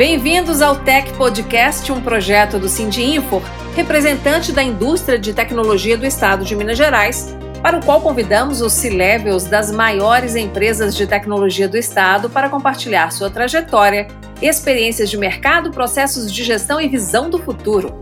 Bem-vindos ao Tech Podcast, um projeto do Info, representante da indústria de tecnologia do estado de Minas Gerais, para o qual convidamos os C-Levels das maiores empresas de tecnologia do estado para compartilhar sua trajetória, experiências de mercado, processos de gestão e visão do futuro.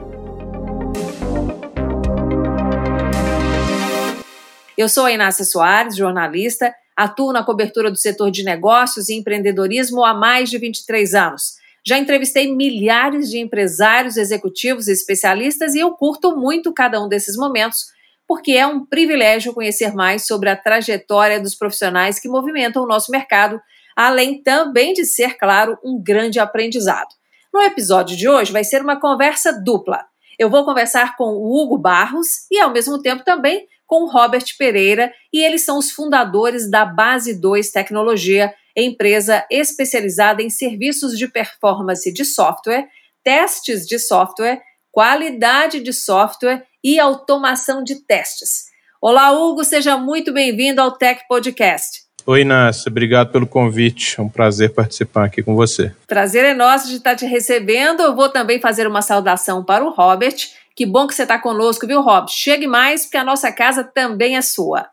Eu sou a Inácia Soares, jornalista, atuo na cobertura do setor de negócios e empreendedorismo há mais de 23 anos. Já entrevistei milhares de empresários, executivos e especialistas e eu curto muito cada um desses momentos, porque é um privilégio conhecer mais sobre a trajetória dos profissionais que movimentam o nosso mercado, além também de ser, claro, um grande aprendizado. No episódio de hoje vai ser uma conversa dupla. Eu vou conversar com o Hugo Barros e, ao mesmo tempo, também com o Robert Pereira, e eles são os fundadores da Base 2 Tecnologia, empresa especializada em serviços de performance de software, testes de software, qualidade de software e automação de testes. Olá, Hugo, seja muito bem-vindo ao Tech Podcast. Oi, Inácio, obrigado pelo convite. É um prazer participar aqui com você. Prazer é nosso de estar te recebendo. Eu vou também fazer uma saudação para o Robert. Que bom que você está conosco, viu, Robert? Chegue mais, porque a nossa casa também é sua.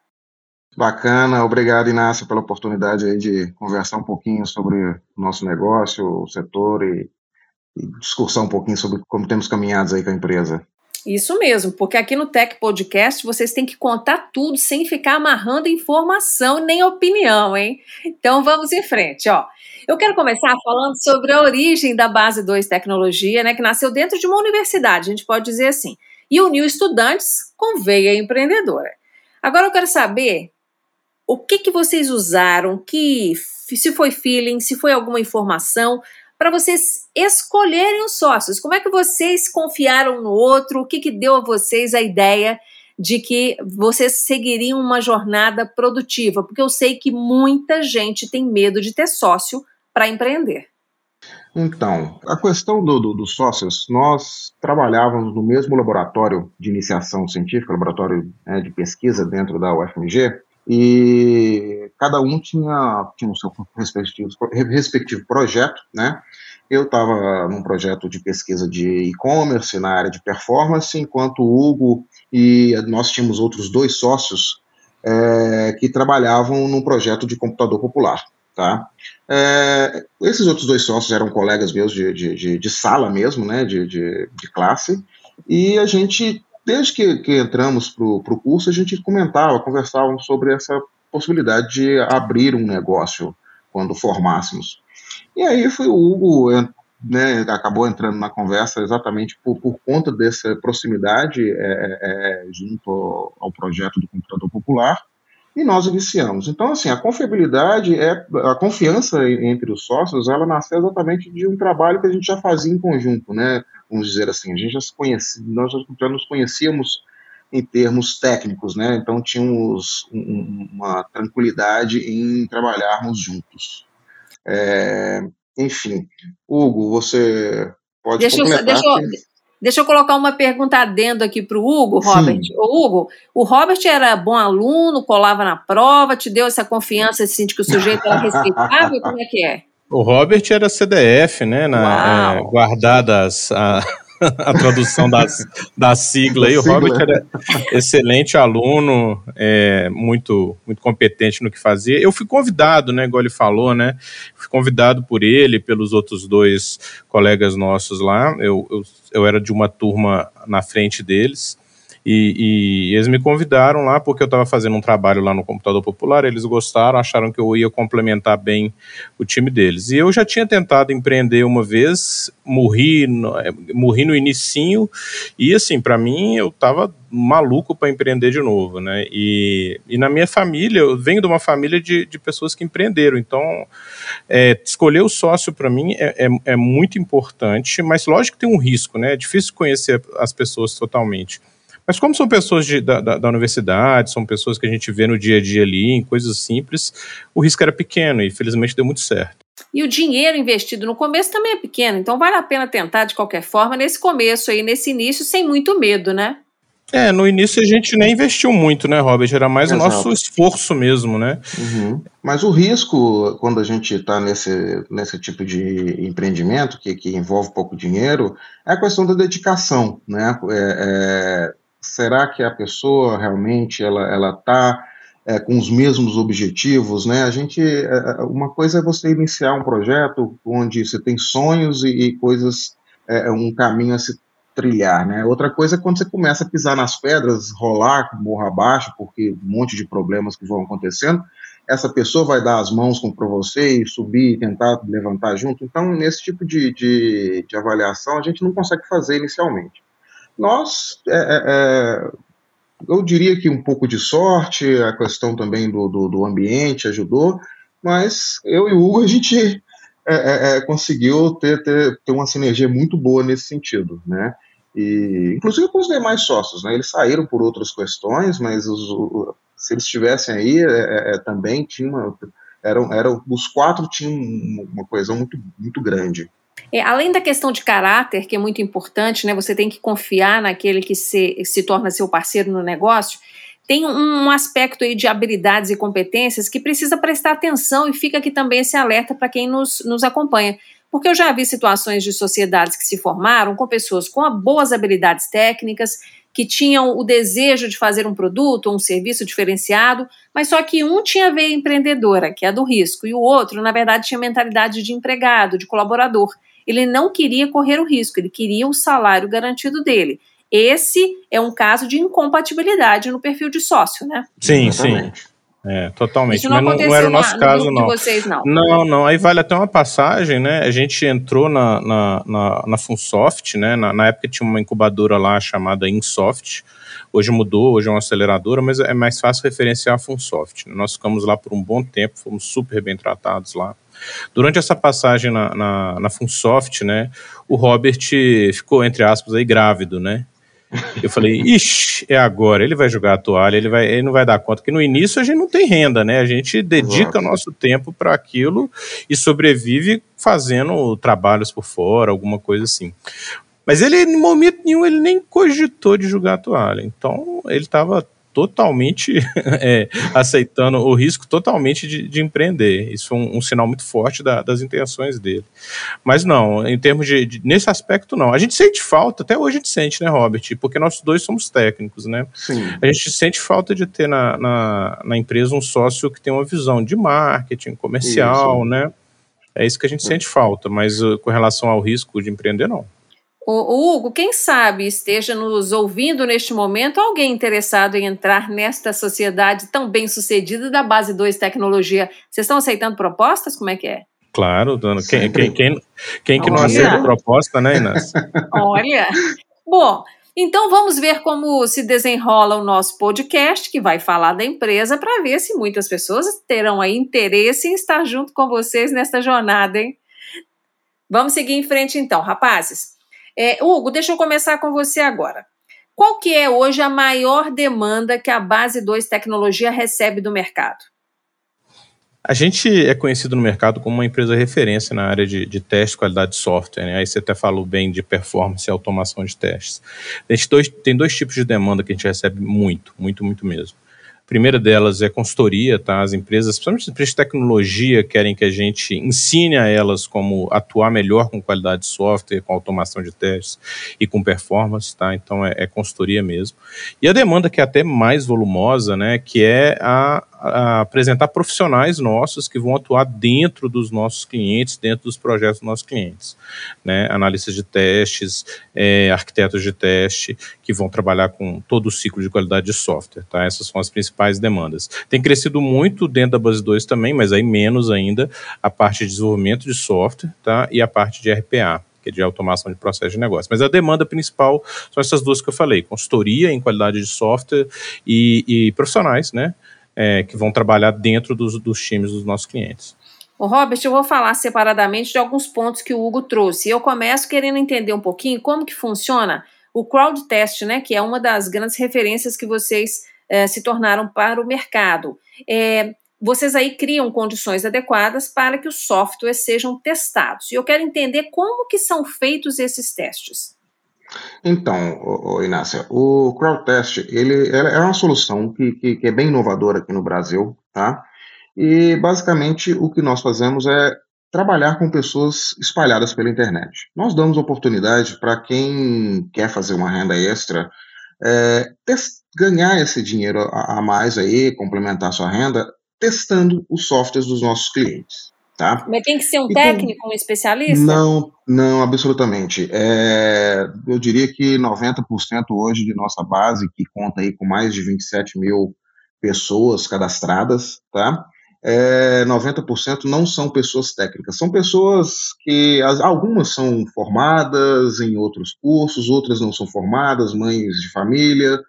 Bacana, obrigado Inácio pela oportunidade aí de conversar um pouquinho sobre o nosso negócio, o setor e, e discursar um pouquinho sobre como temos caminhado aí com a empresa. Isso mesmo, porque aqui no Tech Podcast vocês têm que contar tudo sem ficar amarrando informação nem opinião, hein? Então vamos em frente, ó. Eu quero começar falando sobre a origem da Base 2 Tecnologia, né, que nasceu dentro de uma universidade, a gente pode dizer assim, e uniu estudantes com veia empreendedora. Agora eu quero saber o que, que vocês usaram, que se foi feeling, se foi alguma informação, para vocês escolherem os sócios. Como é que vocês confiaram no outro? O que, que deu a vocês a ideia de que vocês seguiriam uma jornada produtiva? Porque eu sei que muita gente tem medo de ter sócio para empreender. Então, a questão dos do, do sócios, nós trabalhávamos no mesmo laboratório de iniciação científica, laboratório né, de pesquisa dentro da UFMG, e cada um tinha, tinha o seu respectivo, respectivo projeto, né? Eu estava num projeto de pesquisa de e-commerce na área de performance, enquanto o Hugo e nós tínhamos outros dois sócios é, que trabalhavam num projeto de computador popular. Tá? É, esses outros dois sócios eram colegas meus de, de, de, de sala mesmo, né, de, de, de, classe, e a gente desde que, que entramos para o curso, a gente comentava, conversava sobre essa possibilidade de abrir um negócio quando formássemos. E aí foi o Hugo, né, acabou entrando na conversa exatamente por, por conta dessa proximidade é, é, é junto ao, projeto do computador popular, e nós iniciamos. Então, assim, a confiabilidade, é, a confiança entre os sócios, ela nasceu exatamente de um trabalho que a gente já fazia em conjunto, né? Vamos dizer assim, a gente já se conhecia, nós já nos conhecíamos em termos técnicos, né? Então tínhamos um, uma tranquilidade em trabalharmos juntos. É, enfim, Hugo, você pode deixa completar. Eu, deixa, eu, Deixa eu colocar uma pergunta adendo aqui para o Hugo, Robert. O Hugo, o Robert era bom aluno, colava na prova, te deu essa confiança assim, de que o sujeito era respeitável? Como é que é? O Robert era CDF, né? Na, é, guardadas a, a tradução das, da sigla aí. O Robert era excelente aluno, é, muito, muito competente no que fazia. Eu fui convidado, né, igual ele falou, né? Fui convidado por ele, pelos outros dois colegas nossos lá. Eu, eu, eu era de uma turma na frente deles. E, e, eles me convidaram lá porque eu estava fazendo um trabalho lá no Computador Popular, eles gostaram, acharam que eu ia complementar bem o time deles. E eu já tinha tentado empreender uma vez, morri no, é, morri no inicinho, e assim, para mim, eu estava maluco para empreender de novo, né? E, e na minha família, eu venho de uma família de, de pessoas que empreenderam, então é, escolher o sócio para mim é, é, é muito importante, mas lógico que tem um risco, né? É difícil conhecer as pessoas totalmente. Mas como são pessoas de, da, da, universidade, são pessoas que a gente vê no dia a dia ali, em coisas simples, o risco era pequeno e felizmente deu muito certo. E o dinheiro investido no começo também é pequeno, então vale a pena tentar de qualquer forma nesse começo aí, nesse início, sem muito medo, né? É, no início a gente nem investiu muito, né, Robert? Era mais Exato. o nosso esforço mesmo, né? Uhum. Mas o risco, quando a gente está nesse, nesse tipo de empreendimento, que, que envolve pouco dinheiro, é a questão da dedicação, né? É, é, será que a pessoa realmente ela está é, com os mesmos objetivos, né? A gente, é, é, uma coisa é você iniciar um projeto onde você tem sonhos e, e coisas, é, um caminho a se trilhar, né? Outra coisa é quando você começa a pisar nas pedras, rolar morro abaixo, porque um monte de problemas que vão acontecendo, essa pessoa vai dar as mãos para você e subir e tentar levantar junto. Então, nesse tipo de, de, de avaliação, a gente não consegue fazer inicialmente. Nós, é, é, é, eu diria que um pouco de sorte, a questão também do, do, do ambiente ajudou, mas eu e o Hugo, a gente é, é, é, conseguiu ter, ter, ter uma sinergia muito boa nesse sentido, né? E, inclusive com os demais sócios, né? Eles saíram por outras questões, mas os, o, se eles estivessem aí, também tinha uma, eram, eram, os quatro tinham uma coesão muito, muito grande. É, além da questão de caráter, que é muito importante, né? Você tem que confiar naquele que se, se torna seu parceiro no negócio. Tem um aspecto aí de habilidades e competências que precisa prestar atenção e fica aqui também esse alerta para quem nos, nos acompanha. Porque eu já vi situações de sociedades que se formaram com pessoas com boas habilidades técnicas, que tinham o desejo de fazer um produto ou um serviço diferenciado, mas só que um tinha veia empreendedora, que é a do risco, e o outro, na verdade, tinha mentalidade de empregado, de colaborador. Ele não queria correr o risco, ele queria o salário garantido dele. Esse é um caso de incompatibilidade no perfil de sócio, né? Sim, Exatamente. sim. É, totalmente. Isso não Mas não, não era o nosso na, caso, não. Vocês, não. Não, não. Aí vale até uma passagem, né? A gente entrou na, na, na, na Funsoft, né? Na, na, época tinha uma incubadora lá chamada Insoft. Hoje mudou, hoje é uma aceleradora, mas é mais fácil referenciar a Funsoft. Nós ficamos lá por um bom tempo, fomos super bem tratados lá. Durante essa passagem na, na, na Funsoft, né, o Robert ficou, entre aspas, aí grávido, né? Eu falei, ixi, é agora, ele vai jogar a toalha, ele, vai, ele não vai dar conta, que no início a gente não tem renda, né? A gente dedica Nossa. nosso tempo para aquilo e sobrevive fazendo trabalhos por fora, alguma coisa assim. Mas ele, em momento nenhum, ele nem cogitou de jogar a toalha. Então, ele estava totalmente é, aceitando o risco totalmente de, de empreender. Isso foi um, um sinal muito forte da, das intenções dele. Mas não, em termos de, de, nesse aspecto não. A gente sente falta, até hoje a gente sente, né, Robert? Porque nós dois somos técnicos, né? Sim. A gente sente falta de ter na, na, na empresa um sócio que tem uma visão de marketing, comercial, isso. né? É isso que a gente é. sente falta, mas uh, com relação ao risco de empreender, não. O, Hugo, quem sabe esteja nos ouvindo neste momento alguém interessado em entrar nesta sociedade tão bem sucedida da Base 2 Tecnologia. Vocês estão aceitando propostas? Como é que é? Claro, dona. Quem, quem, quem, quem que não aceita proposta, né, Inas? Olha. Bom, então vamos ver como se desenrola o nosso podcast, que vai falar da empresa, para ver se muitas pessoas terão aí interesse em estar junto com vocês nesta jornada, hein? Vamos seguir em frente então, rapazes. É, Hugo, deixa eu começar com você agora. Qual que é hoje a maior demanda que a Base 2 Tecnologia recebe do mercado? A gente é conhecido no mercado como uma empresa referência na área de, de teste qualidade de software. Né? Aí você até falou bem de performance e automação de testes. Gente dois, tem dois tipos de demanda que a gente recebe muito, muito, muito mesmo. Primeira delas é consultoria, tá? As empresas, principalmente as empresas de tecnologia, querem que a gente ensine a elas como atuar melhor com qualidade de software, com automação de testes e com performance, tá? Então é, é consultoria mesmo. E a demanda que é até mais volumosa, né? Que é a apresentar profissionais nossos que vão atuar dentro dos nossos clientes, dentro dos projetos dos nossos clientes, né? Analistas de testes, é, arquitetos de teste, que vão trabalhar com todo o ciclo de qualidade de software, tá? Essas são as principais demandas. Tem crescido muito dentro da Base 2 também, mas aí menos ainda a parte de desenvolvimento de software, tá? E a parte de RPA que é de automação de processo de negócio. Mas a demanda principal são essas duas que eu falei: consultoria em qualidade de software e, e profissionais, né? É, que vão trabalhar dentro dos, dos times dos nossos clientes. O Robert, eu vou falar separadamente de alguns pontos que o Hugo trouxe. Eu começo querendo entender um pouquinho como que funciona o crowd test, né, que é uma das grandes referências que vocês é, se tornaram para o mercado. É, vocês aí criam condições adequadas para que os softwares sejam testados. E eu quero entender como que são feitos esses testes. Então, o, Inácia, o CrowdTest ele, é uma solução que, que, que, é bem inovadora aqui no Brasil, tá? E basicamente o que nós fazemos é trabalhar com pessoas espalhadas pela internet. Nós damos oportunidade para quem quer fazer uma renda extra é, ganhar esse dinheiro a, a mais aí, complementar sua renda, testando os softwares dos nossos clientes. Tá? Mas tem que ser um então, técnico, um especialista? Não, não, absolutamente. É, eu diria que 90% hoje de nossa base, que conta aí com mais de 27 mil pessoas cadastradas, tá? É, 90% não são pessoas técnicas, são pessoas que algumas são formadas em outros cursos, outras não são formadas, mães de família,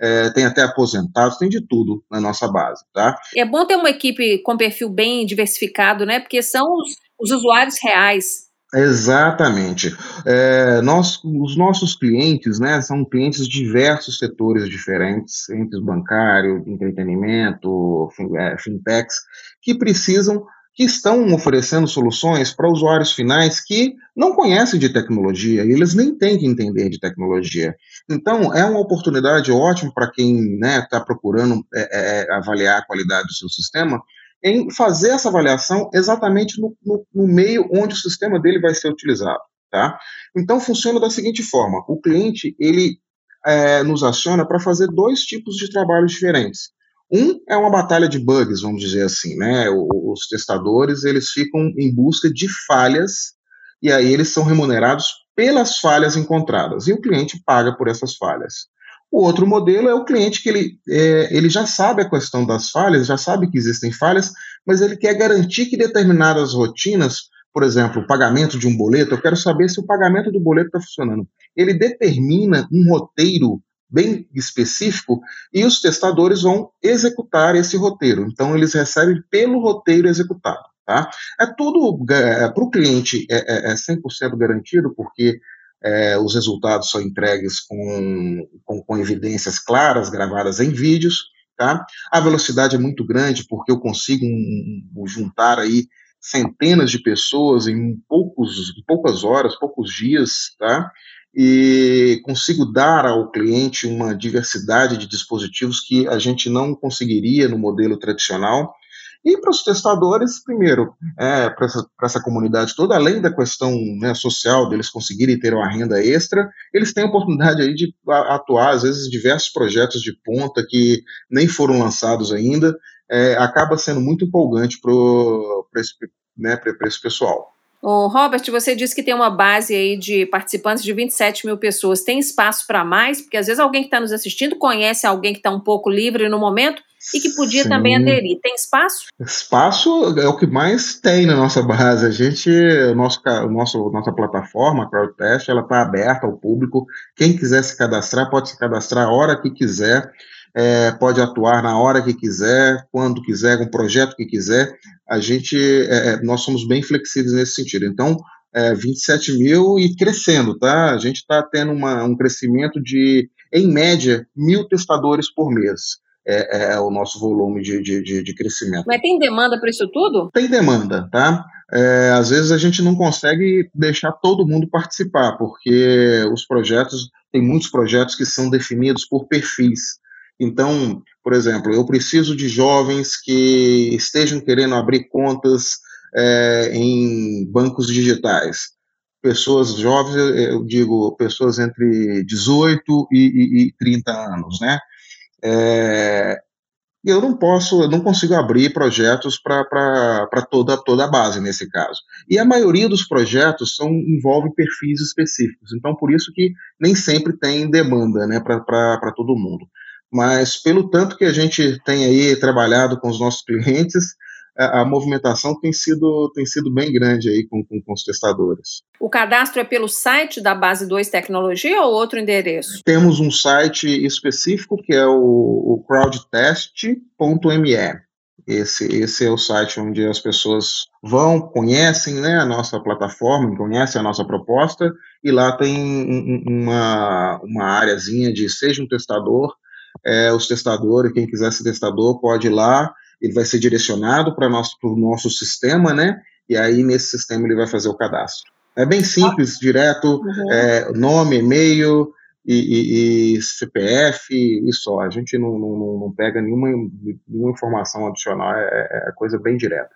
é, tem até aposentados, tem de tudo na nossa base, tá? É bom ter uma equipe com perfil bem diversificado, né? Porque são os, os usuários reais. Exatamente. É, nós, os nossos clientes, né, são clientes de diversos setores diferentes, entre bancário, entretenimento, é, fintechs, que precisam que estão oferecendo soluções para usuários finais que não conhecem de tecnologia e eles nem têm que entender de tecnologia. Então, é uma oportunidade ótima para quem está né, tá procurando é, é, avaliar a qualidade do seu sistema, em fazer essa avaliação exatamente no, no, no meio onde o sistema dele vai ser utilizado. Tá? Então, funciona da seguinte forma: o cliente ele é, nos aciona para fazer dois tipos de trabalhos diferentes. Um é uma batalha de bugs, vamos dizer assim, né? Os testadores eles ficam em busca de falhas e aí eles são remunerados pelas falhas encontradas e o cliente paga por essas falhas. O outro modelo é o cliente que ele, é, ele já sabe a questão das falhas, já sabe que existem falhas, mas ele quer garantir que determinadas rotinas, por exemplo, o pagamento de um boleto, eu quero saber se o pagamento do boleto está funcionando. Ele determina um roteiro bem específico e os testadores vão executar esse roteiro. Então, eles recebem pelo roteiro executado. Tá? É tudo é, para o cliente é, é, é 100% garantido, porque é, os resultados são entregues com, com, com, evidências claras, gravadas em vídeos. Tá? A velocidade é muito grande, porque eu consigo um, juntar aí centenas de pessoas em, poucos, em poucas horas, poucos dias, tá? E consigo dar ao cliente uma diversidade de dispositivos que a gente não conseguiria no modelo tradicional. E para os testadores, primeiro, é, para essa, essa, comunidade toda, além da questão né, social deles conseguirem ter uma renda extra, eles têm a oportunidade aí de atuar, às vezes, diversos projetos de ponta que nem foram lançados ainda, é, acaba sendo muito empolgante para esse, né, esse pessoal. O Robert, você disse que tem uma base aí de participantes de 27 mil pessoas. Tem espaço para mais? Porque às vezes alguém que está nos assistindo conhece alguém que está um pouco livre no momento e que podia Sim. também aderir. Tem espaço? Espaço é o que mais tem na nossa base. A gente, o nosso, o nosso, nossa plataforma, a CrowdTest, ela está aberta ao público. Quem quiser se cadastrar, pode se cadastrar a hora que quiser é, pode atuar na hora que quiser, quando quiser, com o projeto que quiser. A gente, é, é nós somos bem flexíveis nesse sentido. Então, é, 27 mil e crescendo, tá? A gente está tendo uma, um crescimento de, em média, mil testadores por mês. É, é o nosso volume de, de, de, de crescimento. Mas tem demanda para isso tudo? Tem demanda, tá? É, às vezes a gente não consegue deixar todo mundo participar, porque os projetos, tem muitos projetos que são definidos por perfis. Então, por exemplo, eu preciso de jovens que estejam querendo abrir contas é, em bancos digitais. Pessoas jovens, eu digo, pessoas entre 18 e, e, e 30 anos, né? É, eu não posso, eu não consigo abrir projetos para toda, toda a base nesse caso. E a maioria dos projetos são, envolve perfis específicos, então por isso que nem sempre tem demanda né, para todo mundo mas pelo tanto que a gente tem aí trabalhado com os nossos clientes, a, a movimentação tem sido, tem sido bem grande aí com, com, com, os testadores. O cadastro é pelo site da Base 2 Tecnologia ou outro endereço? Temos um site específico que é o, o crowdtest.me. Esse, esse é o site onde as pessoas vão, conhecem né, a nossa plataforma, conhecem a nossa proposta, e lá tem uma, uma áreazinha de seja um testador, é, os testadores, quem quiser ser testador pode ir lá, ele vai ser direcionado para o nosso, nosso sistema, né? E aí nesse sistema ele vai fazer o cadastro. É bem simples, direto, uhum. é, nome, e-mail e, e, e, CPF e só. A gente não, não, não pega nenhuma, nenhuma informação adicional, é, é coisa bem direta.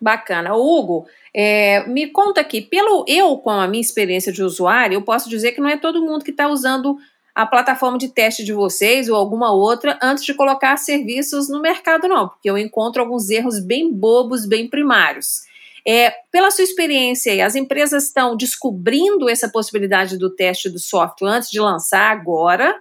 Bacana. Hugo, é, me conta aqui, pelo eu, com a minha experiência de usuário, eu posso dizer que não é todo mundo que está usando a plataforma de teste de vocês ou alguma outra antes de colocar serviços no mercado, não, porque eu encontro alguns erros bem bobos, bem primários. É, pela sua experiência, as empresas estão descobrindo essa possibilidade do teste do software antes de lançar agora?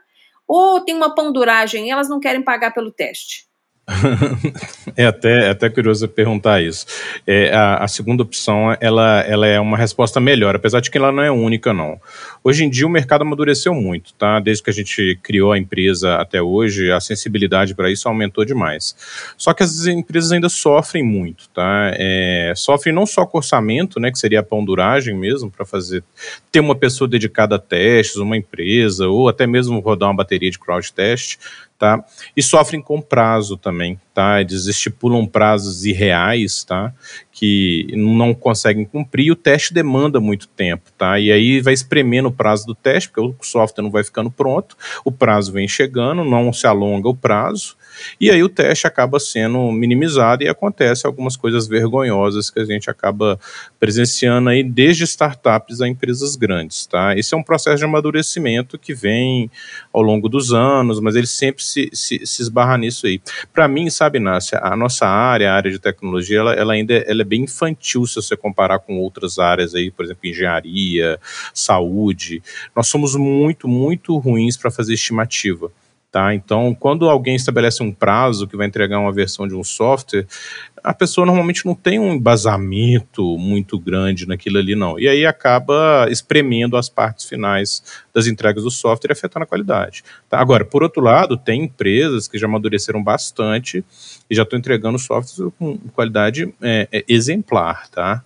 Ou tem uma panduragem e elas não querem pagar pelo teste? é até, é até curioso perguntar isso. É, a, a, segunda opção, ela, ela é uma resposta melhor, apesar de que ela não é única, não. Hoje em dia o mercado amadureceu muito, tá? Desde que a gente criou a empresa até hoje, a sensibilidade para isso aumentou demais. Só que as empresas ainda sofrem muito, tá? É, sofrem não só com orçamento, né, que seria a ponduragem mesmo, para fazer, ter uma pessoa dedicada a testes, uma empresa, ou até mesmo rodar uma bateria de crowd test, tá? E sofrem com prazo também, tá? Eles estipulam prazos irreais, tá? Que não conseguem cumprir e o teste demanda muito tempo, tá? E aí vai espremendo o prazo do teste, porque o software não vai ficando pronto, o prazo vem chegando, não se alonga o prazo, e aí o teste acaba sendo minimizado e acontece algumas coisas vergonhosas que a gente acaba presenciando aí desde startups a empresas grandes, tá? Esse é um processo de amadurecimento que vem ao longo dos anos, mas ele sempre se, se, se esbarra nisso aí. Para mim, sabe, Nácia, a nossa área, a área de tecnologia, ela, ela ainda ela é bem infantil se você comparar com outras áreas aí, por exemplo, engenharia, saúde. Nós somos muito, muito ruins para fazer estimativa. Tá? Então, quando alguém estabelece um prazo que vai entregar uma versão de um software, a pessoa normalmente não tem um embasamento muito grande naquilo ali, não. E aí acaba espremendo as partes finais das entregas do software e afetando a qualidade. Tá? Agora, por outro lado, tem empresas que já amadureceram bastante e já estão entregando softwares com qualidade é, é, exemplar, tá?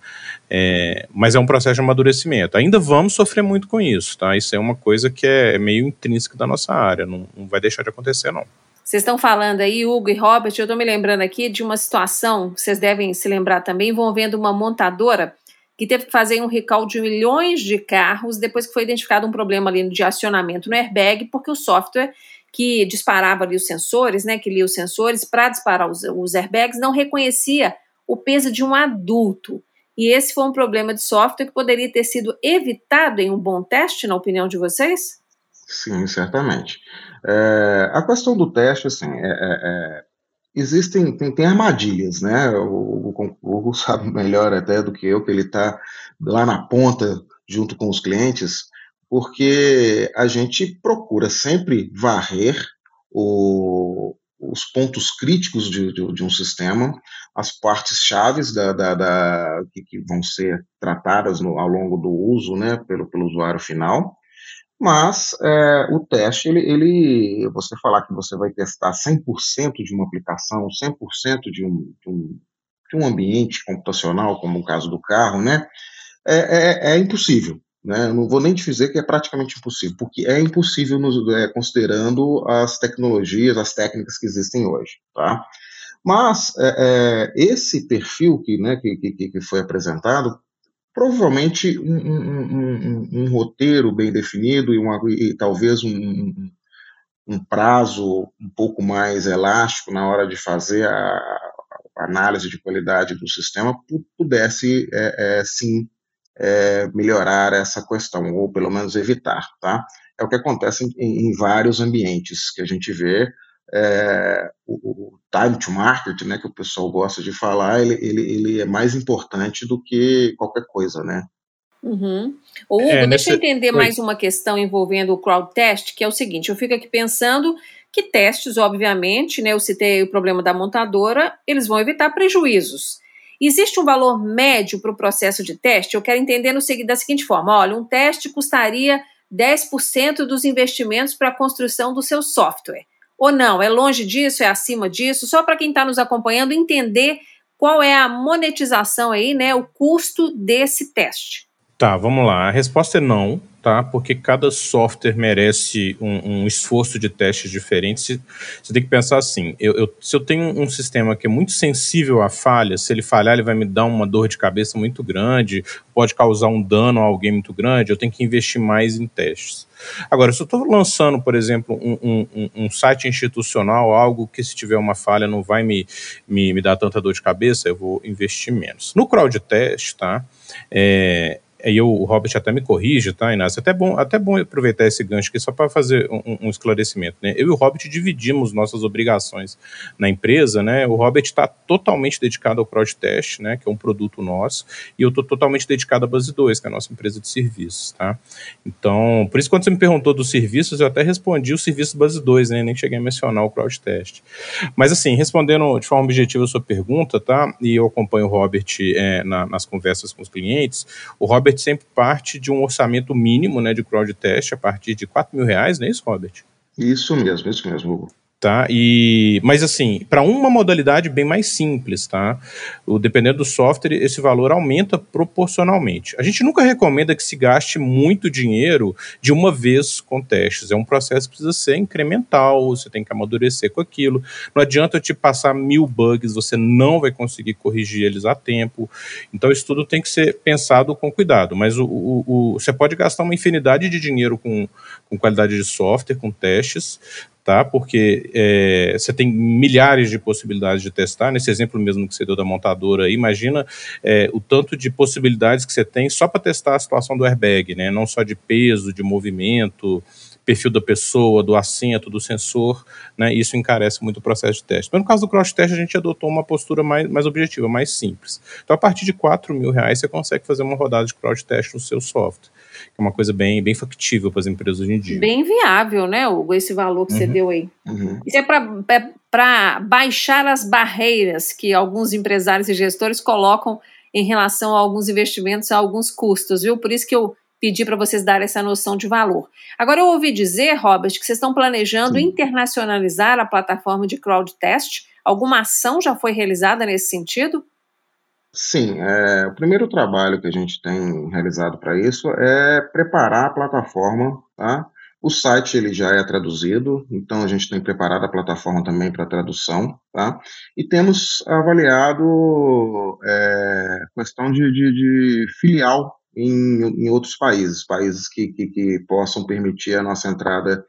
É, mas é um processo de amadurecimento. Ainda vamos sofrer muito com isso, tá? Isso é uma coisa que é meio intrínseca da nossa área, não, não vai deixar de acontecer, não. Vocês estão falando aí, Hugo e Robert, eu estou me lembrando aqui de uma situação, vocês devem se lembrar também, envolvendo uma montadora que teve que fazer um recall de milhões de carros depois que foi identificado um problema ali de acionamento no airbag, porque o software que disparava ali os sensores, né, que lia os sensores para disparar os, os airbags, não reconhecia o peso de um adulto. E esse foi um problema de software que poderia ter sido evitado em um bom teste, na opinião de vocês? Sim, certamente. É, a questão do teste, assim, é, é, é existem, tem, tem, armadilhas, né? O, o, o Hugo sabe melhor até do que eu, que ele está lá na ponta junto com os clientes, porque a gente procura sempre varrer o, os pontos críticos de, de, de, um sistema, as partes chaves da, da, da que, que, vão ser tratadas no, ao longo do uso, né, pelo, pelo usuário final, mas é, o teste, ele, ele, você falar que você vai testar 100% de uma aplicação, 100% de um, de, um, de um ambiente computacional, como o caso do carro, né, é, é, é impossível. Né? Não vou nem te dizer que é praticamente impossível, porque é impossível nos, é, considerando as tecnologias, as técnicas que existem hoje. Tá? Mas é, esse perfil que, né, que, que, que foi apresentado provavelmente um, um, um, um, roteiro bem definido e, uma, e talvez um, prazo um pouco mais elástico na hora de fazer a, a análise de qualidade do sistema pudesse é, é, sim é, melhorar essa questão ou pelo menos evitar, tá? É o que acontece em, em vários ambientes que a gente vê é, o, o, time to market, né, que o pessoal gosta de falar, ele, ele, ele é mais importante do que qualquer coisa, né? Uhum. Hugo, é, deixa eu entender Oi. mais uma questão envolvendo o crowd test, que é o seguinte, eu fico aqui pensando que testes, obviamente, né, eu citei o problema da montadora, eles vão evitar prejuízos. Existe um valor médio para o processo de teste? Eu quero entender no, da seguinte forma: olha, um teste custaria 10% dos investimentos para a construção do seu software. Ou não? É longe disso? É acima disso? Só para quem está nos acompanhando entender qual é a monetização aí, né? O custo desse teste. Tá, vamos lá. A resposta é não, tá? Porque cada software merece um, um esforço de testes diferentes. Você tem que pensar assim: eu, eu, se eu tenho um sistema que é muito sensível a falhas, se ele falhar, ele vai me dar uma dor de cabeça muito grande, pode causar um dano a alguém muito grande, eu tenho que investir mais em testes. Agora, se eu estou lançando, por exemplo, um, um, um, site institucional, algo que se tiver uma falha não vai me, me, me dar tanta dor de cabeça, eu vou investir menos. No crowd test, tá? É, e o Robert até me corrige, tá, Inácio? Até bom, até bom aproveitar esse gancho aqui só para fazer um, um, esclarecimento. Né? Eu e o Robert dividimos nossas obrigações na empresa, né? O Robert está totalmente dedicado ao crowd test, né? Que é um produto nosso, e eu estou totalmente dedicado à Base 2, que é a nossa empresa de serviços, tá? Então, por isso, quando você me perguntou dos serviços, eu até respondi o serviço Base 2, né? Nem cheguei a mencionar o crowd test. Mas, assim, respondendo de forma objetiva a sua pergunta, tá? E eu acompanho o Robert é, na, nas conversas com os clientes, o Robert sempre parte de um orçamento mínimo né, de crowd test a partir de 4 mil reais, não é isso, Robert? Isso mesmo, isso mesmo, Hugo tá? E, mas assim, para uma modalidade bem mais simples, tá? O, dependendo do software, esse valor aumenta proporcionalmente. A gente nunca recomenda que se gaste muito dinheiro de uma vez com testes. É um processo que precisa ser incremental, você tem que amadurecer com aquilo. Não adianta eu te passar mil bugs, você não vai conseguir corrigir eles a tempo. Então, isso tudo tem que ser pensado com cuidado. Mas o, o, o você pode gastar uma infinidade de dinheiro com, com qualidade de software, com testes, tá? Porque é, você tem milhares de possibilidades de testar. Nesse exemplo mesmo que você deu da montadora, imagina é, o tanto de possibilidades que você tem só para testar a situação do airbag, né? Não só de peso, de movimento, perfil da pessoa, do assento, do sensor, né? Isso encarece muito o processo de teste. Mas no caso do cross test, a gente adotou uma postura mais, mais objetiva, mais simples. Então, a partir de 4 mil reais, você consegue fazer uma rodada de cross test no seu software é uma coisa bem, bem factível para as empresas hoje em dia. Bem viável, né, Hugo, esse valor que uhum. você deu aí. Uhum. Isso é para é baixar as barreiras que alguns empresários e gestores colocam em relação a alguns investimentos, a alguns custos, viu? Por isso que eu pedi para vocês darem essa noção de valor. Agora, eu ouvi dizer, Robert, que vocês estão planejando Sim. internacionalizar a plataforma de crowd test. Alguma ação já foi realizada nesse sentido? Sim, é, o primeiro trabalho que a gente tem realizado para isso é preparar a plataforma, tá? O site ele já é traduzido, então a gente tem preparado a plataforma também para tradução, tá? E temos avaliado é, questão de, de, de filial em, em, outros países, países que, que, que, possam permitir a nossa entrada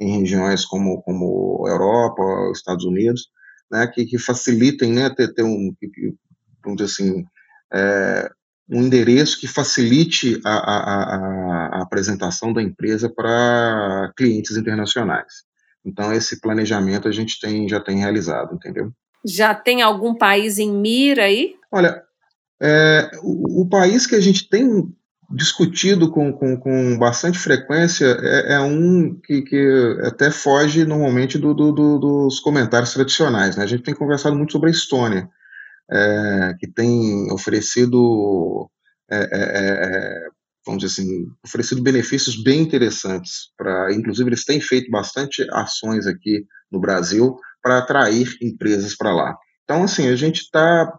em regiões como, como Europa, Estados Unidos, né, que, que facilitem, né, ter, ter um, que, vamos dizer assim, é, um endereço que facilite a, a, a, a apresentação da empresa para clientes internacionais. Então, esse planejamento a gente tem, já tem realizado, entendeu? Já tem algum país em mira aí? Olha, é, o, o, país que a gente tem discutido com, com, com bastante frequência é, é um que, que, até foge normalmente do, do, do, dos comentários tradicionais. Né? A gente tem conversado muito sobre a Estônia é, que tem oferecido, é, vamos dizer assim, oferecido benefícios bem interessantes. Para, inclusive, eles têm feito bastante ações aqui no Brasil para atrair empresas para lá. Então, assim, a gente está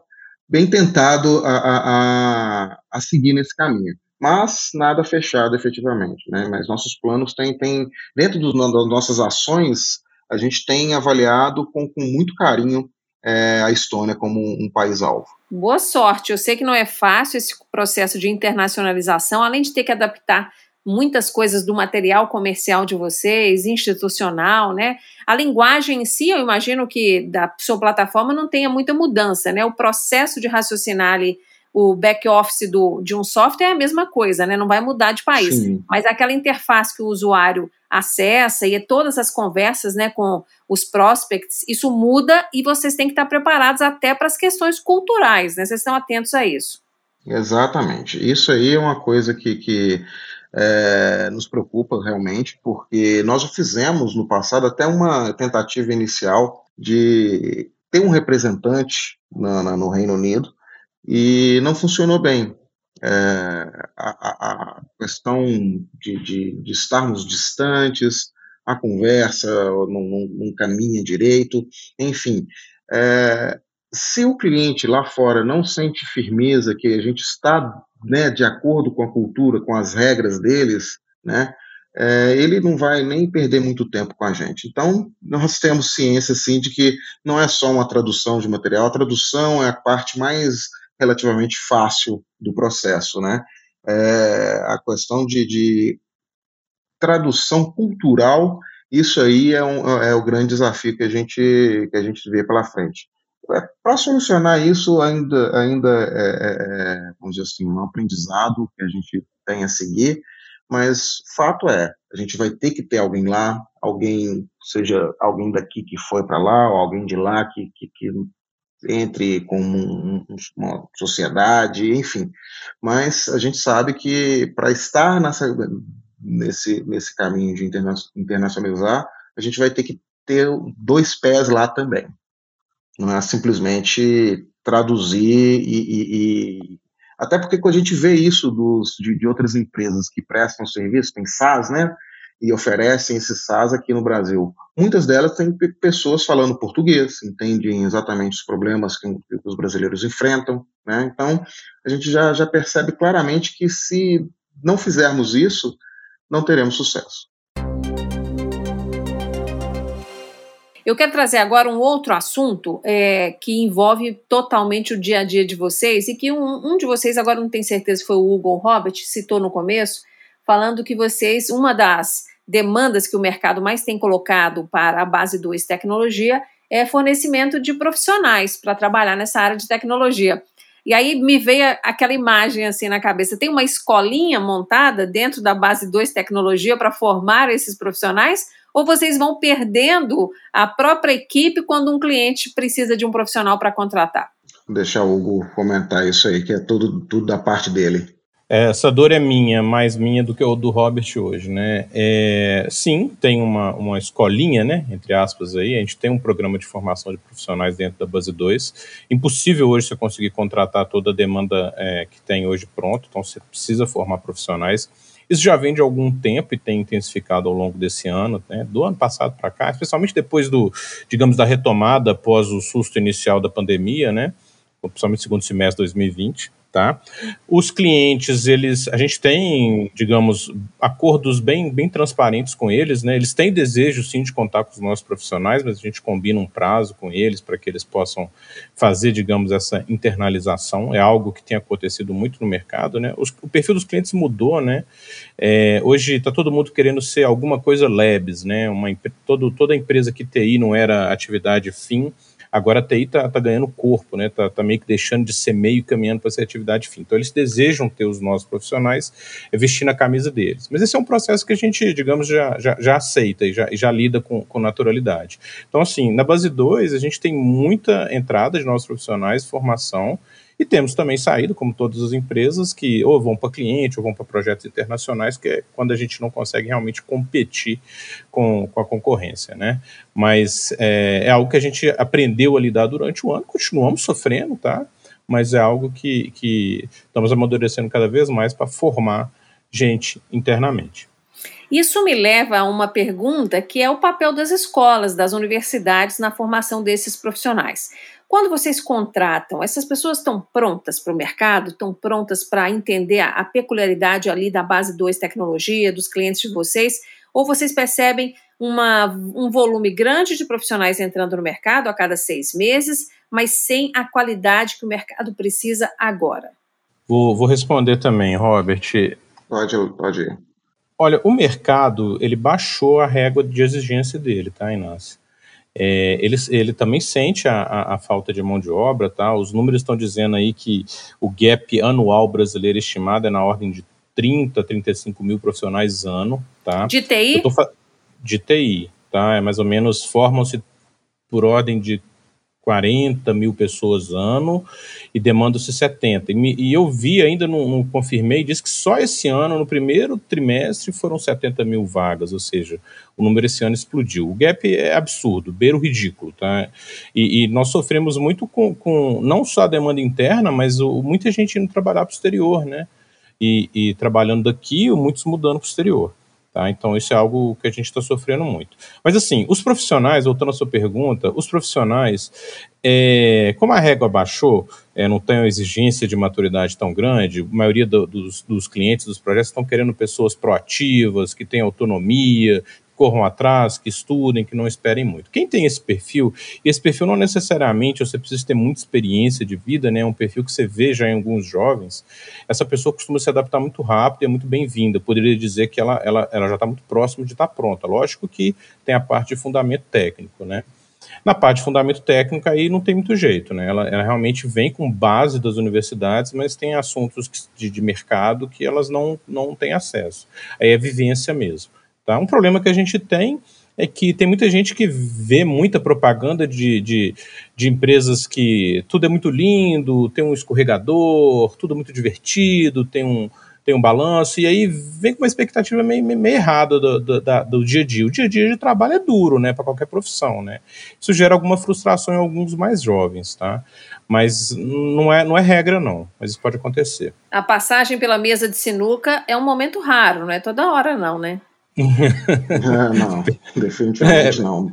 bem tentado a, a, a, seguir nesse caminho mas nada fechado efetivamente, né? Mas nossos planos têm, têm dentro dos, das nossas ações, a gente tem avaliado com, com muito carinho é, a Estônia como um, um país-alvo. Boa sorte. Eu sei que não é fácil esse processo de internacionalização, além de ter que adaptar muitas coisas do material comercial de vocês, institucional, né? A linguagem em si, eu imagino que da sua plataforma não tenha muita mudança, né? O processo de raciocinar ali o back-office de um software é a mesma coisa, né? Não vai mudar de país. Sim. Mas aquela interface que o usuário acessa e todas as conversas né, com os prospects, isso muda e vocês têm que estar preparados até para as questões culturais, né? Vocês estão atentos a isso. Exatamente. Isso aí é uma coisa que, que é, nos preocupa realmente, porque nós já fizemos no passado até uma tentativa inicial de ter um representante na, na, no Reino Unido e não funcionou bem. É, a, a, questão de, de, de, estarmos distantes, a conversa não, não, não caminha direito, enfim. É, se o cliente lá fora não sente firmeza que a gente está né, de acordo com a cultura, com as regras deles, né, é, ele não vai nem perder muito tempo com a gente. Então, nós temos ciência, sim, de que não é só uma tradução de material, a tradução é a parte mais relativamente fácil do processo, né? É, a questão de, de, tradução cultural, isso aí é, um, é o grande desafio que a gente, que a gente vê pela frente. É, Para solucionar isso, ainda, ainda é, é, é, vamos dizer assim, um aprendizado que a gente tem a seguir, mas fato é, a gente vai ter que ter alguém lá, alguém, seja alguém daqui que foi para lá, ou alguém de lá que, que, que entre com um, uma sociedade, enfim. Mas a gente sabe que para estar nessa, nesse, nesse caminho de interna internacionalizar, a gente vai ter que ter dois pés lá também. Não é simplesmente traduzir e, e, e até porque quando a gente vê isso dos, de, de outras empresas que prestam serviço, tem SaaS, né? E oferecem esse SaaS aqui no Brasil. Muitas delas têm pessoas falando português, entendem exatamente os problemas que, os brasileiros enfrentam, né? Então, a gente já, já percebe claramente que se não fizermos isso, não teremos sucesso. Eu quero trazer agora um outro assunto é, que envolve totalmente o dia a dia de vocês e que um, um de vocês, agora não tenho certeza se foi o Hugo Robert, citou no começo, falando que vocês, uma das demandas que o mercado mais tem colocado para a base 2 tecnologia é fornecimento de profissionais para trabalhar nessa área de tecnologia. E aí me veio aquela imagem assim na cabeça. Tem uma escolinha montada dentro da base 2 tecnologia para formar esses profissionais? ou vocês vão perdendo a própria equipe quando um cliente precisa de um profissional para contratar? Vou deixar o Hugo comentar isso aí, que é tudo, tudo da parte dele. Essa dor é minha, mais minha do que o do Robert hoje, né? É, sim, tem uma, uma escolinha, né? Entre aspas aí, a gente tem um programa de formação de profissionais dentro da Base 2. Impossível hoje você conseguir contratar toda a demanda é, que tem hoje pronto, então você precisa formar profissionais. Isso já vem de algum tempo e tem intensificado ao longo desse ano, né, do ano passado para cá, especialmente depois do, digamos, da retomada após o susto inicial da pandemia, né, principalmente segundo semestre de 2020 tá? Os clientes, eles, a gente tem, digamos, acordos bem, bem transparentes com eles, né? Eles têm desejo, sim, de contar com os nossos profissionais, mas a gente combina um prazo com eles para que eles possam fazer, digamos, essa internalização. É algo que tem acontecido muito no mercado, né? Os, o perfil dos clientes mudou, né? É, hoje está todo mundo querendo ser alguma coisa labs, né? Uma, todo, toda empresa que TI não era atividade fim, Agora a TI está tá ganhando corpo, né? Está tá meio que deixando de ser meio caminhando para ser atividade fim. Então eles desejam ter os nossos profissionais vestindo a camisa deles. Mas esse é um processo que a gente, digamos, já, já, já aceita e já, já lida com, com naturalidade. Então, assim, na base 2, a gente tem muita entrada de nossos profissionais, formação, e temos também saído, como todas as empresas, que ou vão para cliente ou vão para projetos internacionais, que é quando a gente não consegue realmente competir com, com a concorrência, né? Mas é, é algo que a gente aprendeu a lidar durante o ano, continuamos sofrendo, tá? Mas é algo que, que estamos amadurecendo cada vez mais para formar gente internamente. Isso me leva a uma pergunta que é o papel das escolas, das universidades na formação desses profissionais. Quando vocês contratam, essas pessoas estão prontas para o mercado, estão prontas para entender a, a, peculiaridade ali da base 2 tecnologia, dos clientes de vocês, ou vocês percebem uma, um volume grande de profissionais entrando no mercado a cada seis meses, mas sem a qualidade que o mercado precisa agora? Vou, vou responder também, Robert. Pode, pode ir. Olha, o mercado, ele baixou a régua de exigência dele, tá, Inácio? É, ele, ele também sente a, a, a, falta de mão de obra, tá? Os números estão dizendo aí que o gap anual brasileiro estimado é na ordem de 30, 35 mil profissionais ano, tá? De TI? De TI, tá? É mais ou menos, formam-se por ordem de 40 mil pessoas ano e demandam-se 70. E, e, eu vi, ainda não, não, confirmei, diz que só esse ano, no primeiro trimestre, foram 70 mil vagas, ou seja, o número esse ano explodiu. O gap é absurdo, beira o ridículo, tá? E, e nós sofremos muito com, com, não só a demanda interna, mas o, muita gente indo trabalhar para o exterior, né? E, e trabalhando daqui, muitos mudando para o exterior. Tá? Então, isso é algo que a gente está sofrendo muito. Mas, assim, os profissionais, voltando à sua pergunta, os profissionais, é, como a régua baixou, é, não tem uma exigência de maturidade tão grande, a maioria do, dos, dos clientes dos projetos estão querendo pessoas proativas, que têm autonomia, corram atrás, que estudem, que não esperem muito. Quem tem esse perfil, e esse perfil não necessariamente você precisa ter muita experiência de vida, né? É um perfil que você vê já em alguns jovens. Essa pessoa costuma se adaptar muito rápido e é muito bem-vinda. Poderia dizer que ela, ela, ela já está muito próxima de estar tá pronta. Lógico que tem a parte de fundamento técnico, né? Na parte de fundamento técnico, aí não tem muito jeito, né? Ela, ela realmente vem com base das universidades, mas tem assuntos de, de mercado que elas não, não têm acesso. Aí é vivência mesmo. Tá? Um problema que a gente tem é que tem muita gente que vê muita propaganda de, de, de, empresas que tudo é muito lindo, tem um escorregador, tudo muito divertido, tem um, tem um balanço, e aí vem com uma expectativa meio, meio, errada do, do, da, do dia a dia. O dia a dia de trabalho é duro, né, para qualquer profissão, né. Isso gera alguma frustração em alguns mais jovens, tá. Mas não é, não é regra, não, mas isso pode acontecer. A passagem pela mesa de sinuca é um momento raro, não é toda hora, não, né? É, não, definitivamente é, não.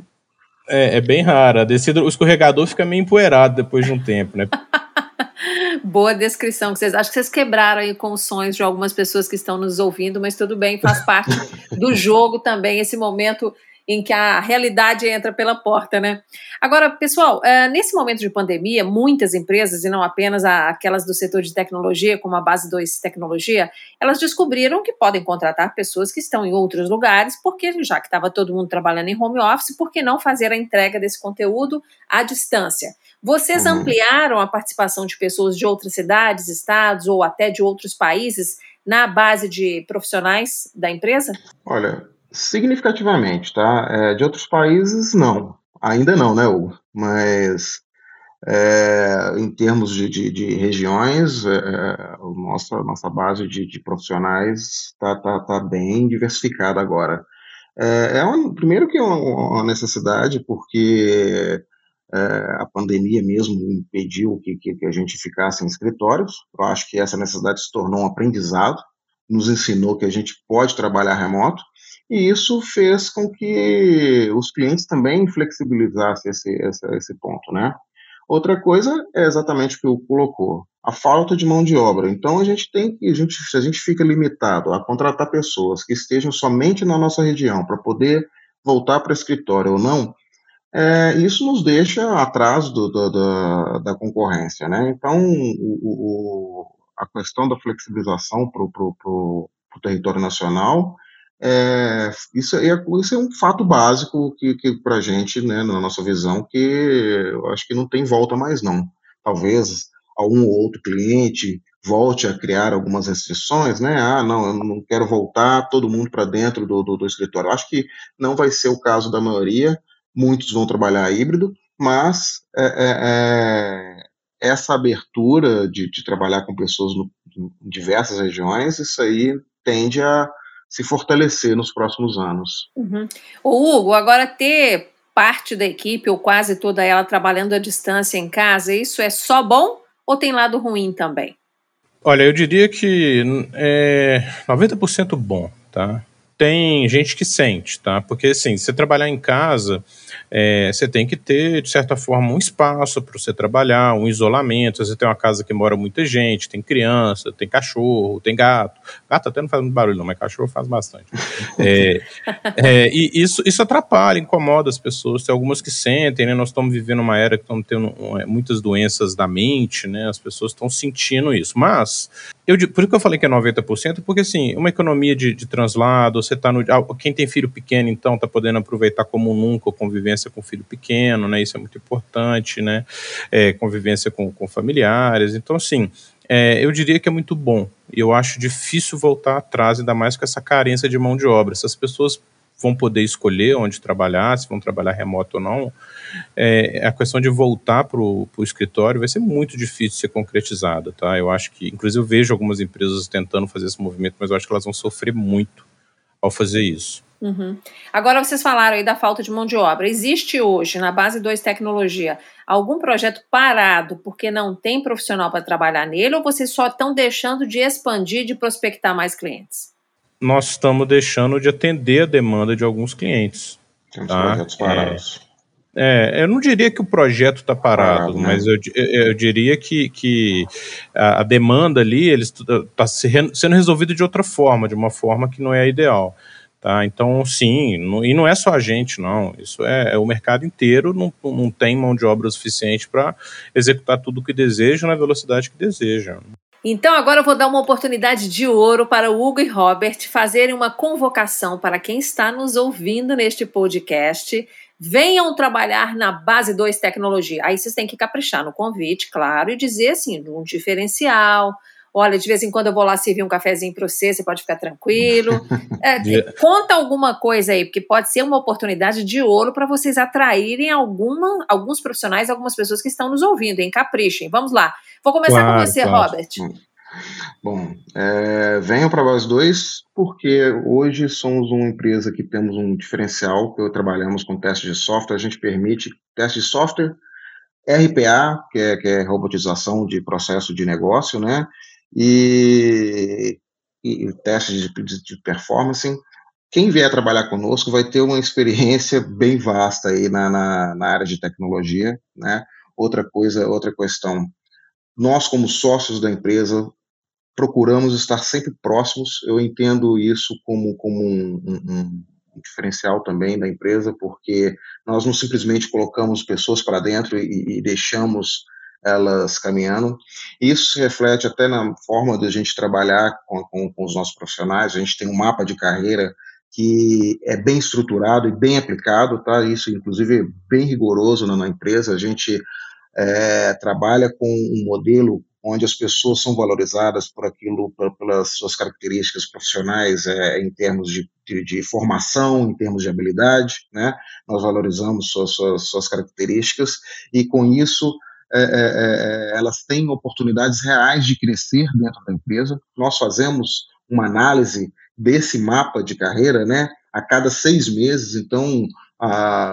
É, é bem rara. A descida, o escorregador fica meio empoeirado depois de um tempo, né? Boa descrição. Vocês, acho que vocês quebraram aí com os sonhos de algumas pessoas que estão nos ouvindo, mas tudo bem, faz parte do jogo também, esse momento em que a realidade entra pela porta, né? Agora, pessoal, é, nesse momento de pandemia, muitas empresas, e não apenas aquelas do setor de tecnologia, como a Base 2 Tecnologia, elas descobriram que podem contratar pessoas que estão em outros lugares, porque já que estava todo mundo trabalhando em home office, por que não fazer a entrega desse conteúdo à distância? Vocês uhum. ampliaram a participação de pessoas de outras cidades, estados ou até de outros países na base de profissionais da empresa? Olha, Significativamente, tá? É, de outros países, não. Ainda não, né, Hugo? Mas é, em termos de, de, de regiões, é, é nossa, nossa base de, de profissionais está tá, tá bem diversificada agora. É, é uma, primeiro que é uma, uma necessidade, porque é, a pandemia mesmo impediu que, que, que, a gente ficasse em escritórios. Eu acho que essa necessidade se tornou um aprendizado, nos ensinou que a gente pode trabalhar remoto, e isso fez com que os clientes também flexibilizassem esse, esse, esse ponto, né? Outra coisa é exatamente o que o colocou, a falta de mão de obra. Então a gente tem que, a gente, se a gente fica limitado a contratar pessoas que estejam somente na nossa região para poder voltar para o escritório ou não, é, isso nos deixa atrás do, do, da, da, concorrência, né? Então o, o, a questão da flexibilização para o território nacional é, isso, é, isso é um fato básico que, que para a gente, né, na nossa visão, que eu acho que não tem volta mais não. Talvez algum outro cliente volte a criar algumas restrições, né? Ah, não, eu não quero voltar todo mundo para dentro do, do, do, escritório. Eu acho que não vai ser o caso da maioria, muitos vão trabalhar híbrido, mas é, é, é essa abertura de, de, trabalhar com pessoas no, em diversas regiões, isso aí tende a, se fortalecer nos próximos anos. Uhum. O Hugo, agora ter parte da equipe ou quase toda ela trabalhando à distância em casa, isso é só bom ou tem lado ruim também? Olha, eu diria que é 90% bom, tá? Tem gente que sente, tá? Porque assim, você trabalhar em casa, é, você tem que ter, de certa forma, um espaço para você trabalhar, um isolamento. Você tem uma casa que mora muita gente, tem criança, tem cachorro, tem gato. Gato até não faz muito barulho, não, mas cachorro faz bastante. É, é, e isso, isso atrapalha, incomoda as pessoas. Tem algumas que sentem, né? Nós estamos vivendo uma era que estamos tendo é, muitas doenças da mente, né? As pessoas estão sentindo isso. Mas eu, por isso que eu falei que é 90%, porque assim, uma economia de, de translado, você tá no. Quem tem filho pequeno, então, tá podendo aproveitar como nunca a convivência com filho pequeno, né? Isso é muito importante, né? É, convivência com, com familiares. Então, assim, é, eu diria que é muito bom. E eu acho difícil voltar atrás, ainda mais com essa carência de mão de obra. Essas pessoas vão poder escolher onde trabalhar, se vão trabalhar remoto ou não, é, a questão de voltar para o escritório vai ser muito difícil de ser concretizada, tá? Eu acho que, inclusive, eu vejo algumas empresas tentando fazer esse movimento, mas eu acho que elas vão sofrer muito ao fazer isso. Uhum. Agora vocês falaram aí da falta de mão de obra. Existe hoje, na base 2 tecnologia, algum projeto parado porque não tem profissional para trabalhar nele ou vocês só estão deixando de expandir, de prospectar mais clientes? Nós estamos deixando de atender a demanda de alguns clientes. Temos tá? projetos parados. É, é, eu não diria que o projeto está parado, parado né? mas eu, eu, diria que, que a, a demanda ali está sendo resolvida de outra forma, de uma forma que não é a ideal. Tá? Então, sim, não, e não é só a gente, não. Isso é, é o mercado inteiro, não, não tem mão de obra suficiente para executar tudo o que deseja na velocidade que deseja. Então, agora eu vou dar uma oportunidade de ouro para o Hugo e Robert fazerem uma convocação para quem está nos ouvindo neste podcast. Venham trabalhar na Base 2 Tecnologia. Aí vocês têm que caprichar no convite, claro, e dizer assim, um diferencial, Olha, de vez em quando eu vou lá servir um cafezinho para você, você pode ficar tranquilo. É, conta alguma coisa aí, porque pode ser uma oportunidade de ouro para vocês atraírem alguma, alguns profissionais, algumas pessoas que estão nos ouvindo, hein? Caprichem. Vamos lá. Vou começar claro, com você, claro. Robert. Bom, é, venham para nós dois, porque hoje somos uma empresa que temos um diferencial, que trabalhamos com teste de software, a gente permite teste de software, RPA, que é, que é robotização de processo de negócio, né? E, e testes de, de, de performance. Quem vier trabalhar conosco vai ter uma experiência bem vasta aí na, na, na área de tecnologia, né? Outra coisa, outra questão, nós como sócios da empresa procuramos estar sempre próximos. Eu entendo isso como, como um, um, um diferencial também da empresa, porque nós não simplesmente colocamos pessoas para dentro e, e deixamos elas caminhando. Isso se reflete até na forma de a gente trabalhar com, com, com, os nossos profissionais. A gente tem um mapa de carreira que é bem estruturado e bem aplicado, tá? Isso, inclusive, é bem rigoroso na, na empresa. A gente é, trabalha com um modelo onde as pessoas são valorizadas por aquilo, pelas suas características profissionais, é, em termos de, de, de, formação, em termos de habilidade, né? Nós valorizamos suas, suas, suas características e com isso é, é, é, elas têm oportunidades reais de crescer dentro da empresa. Nós fazemos uma análise desse mapa de carreira, né, a cada seis meses. Então,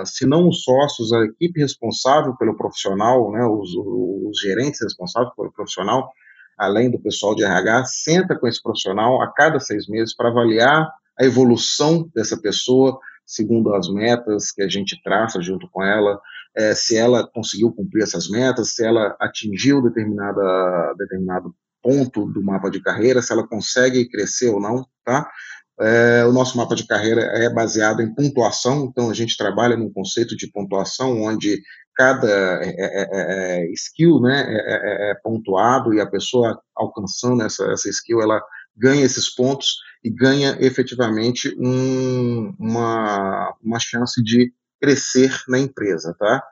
se não os sócios, a equipe responsável pelo profissional, né, os, os gerentes responsáveis pelo profissional, além do pessoal de RH, senta com esse profissional a cada seis meses para avaliar a evolução dessa pessoa segundo as metas que a gente traça junto com ela, é, se ela conseguiu cumprir essas metas, se ela atingiu determinada, determinado ponto do mapa de carreira, se ela consegue crescer ou não, tá? É, o nosso mapa de carreira é baseado em pontuação, então a gente trabalha num conceito de pontuação onde cada é, é, é, é skill né, é, pontuado e a pessoa alcançando essa, essa skill, ela ganha esses pontos e ganha efetivamente um, uma, uma chance de crescer na empresa, tá?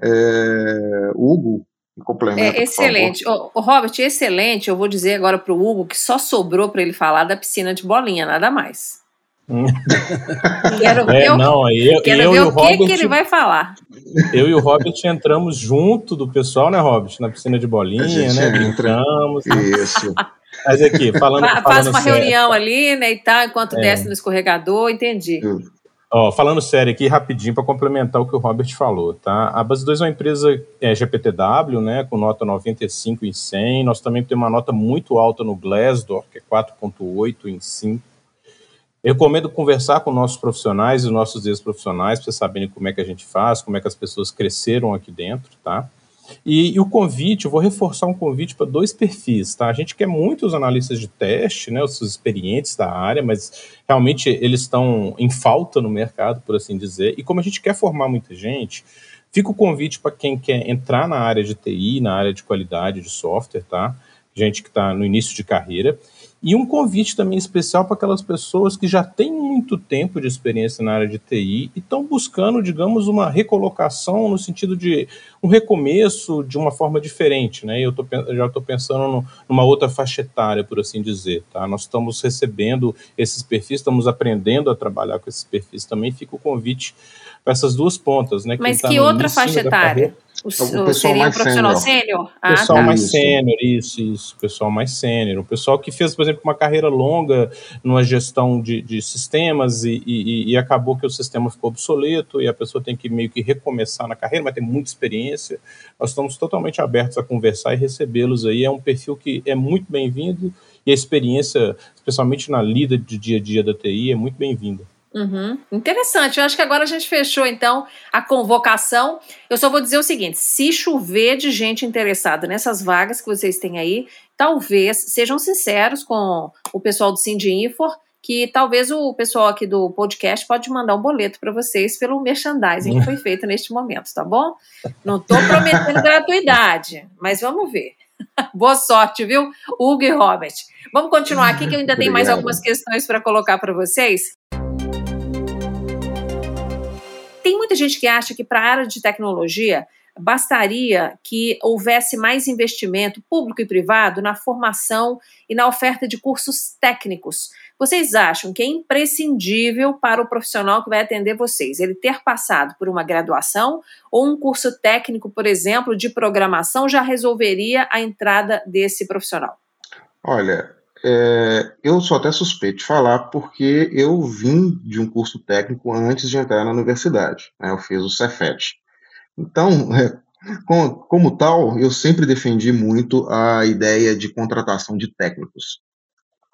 É, Hugo, complementa. É, excelente. O, o, Robert, excelente. Eu vou dizer agora para o Hugo que só sobrou para ele falar da piscina de bolinha, nada mais. quero ver, é, não, eu, quero eu ver o, o Robert, que, ele vai falar. Eu e o Robert entramos junto do pessoal, né, Robert? Na piscina de bolinha, né? Brincamos. Isso. Mas aqui, falando. Faz uma sério, reunião ali, né, e tal, enquanto é. desce no escorregador, entendi. Falando sério aqui, rapidinho, para complementar o que o Robert falou, tá? A Base 2 é uma empresa é, GPTW, né, com nota 95 em 100. Nós também temos uma nota muito alta no Glassdoor, que é 4.8 em 5. Eu recomendo conversar com nossos profissionais e nossos ex-profissionais para vocês saberem como é que a gente faz, como é que as pessoas cresceram aqui dentro, tá? E, e, o convite, eu vou reforçar um convite para dois perfis, tá? A gente quer muitos analistas de teste, né, os experientes da área, mas realmente eles estão em falta no mercado, por assim dizer. E como a gente quer formar muita gente, fica o convite para quem quer entrar na área de TI, na área de qualidade de software, tá? Gente que está no início de carreira. E um convite também especial para aquelas pessoas que já têm muito tempo de experiência na área de TI e estão buscando, digamos, uma recolocação no sentido de um recomeço de uma forma diferente, né? Eu tô, já estou pensando no, numa outra faixa etária, por assim dizer, tá? Nós estamos recebendo esses perfis, estamos aprendendo a trabalhar com esses perfis também. Fica o convite para essas duas pontas, né? Mas tá que outra faixa etária? O, o pessoal seria mais um profissional sênior? Ah, pessoal tá. mais sênior, isso, isso. Pessoal mais sênior. O pessoal que fez, por exemplo, uma carreira longa numa gestão de, de sistemas e, e, e, acabou que o sistema ficou obsoleto e a pessoa tem que meio que recomeçar na carreira, mas tem muita experiência. Nós estamos totalmente abertos a conversar e recebê-los aí. É um perfil que é muito bem-vindo e a experiência, especialmente na lida de dia a dia da TI, é muito bem-vinda. Uhum. Interessante. Eu acho que agora a gente fechou então a convocação. Eu só vou dizer o seguinte: se chover de gente interessada nessas vagas que vocês têm aí, talvez sejam sinceros com o pessoal do Sindinfor, que talvez o pessoal aqui do podcast pode mandar um boleto para vocês pelo merchandising que foi feito neste momento, tá bom? Não estou prometendo gratuidade, mas vamos ver. Boa sorte, viu, Hugo e Robert. Vamos continuar aqui que eu ainda tenho mais algumas questões para colocar para vocês. Tem muita gente que acha que para a área de tecnologia bastaria que houvesse mais investimento público e privado na formação e na oferta de cursos técnicos. Vocês acham que é imprescindível para o profissional que vai atender vocês ele ter passado por uma graduação ou um curso técnico, por exemplo, de programação já resolveria a entrada desse profissional? Olha, é, eu sou até suspeito de falar porque eu vim de um curso técnico antes de entrar na universidade. Né? Eu fiz o Cefet. Então, é, como, como, tal, eu sempre defendi muito a ideia de contratação de técnicos.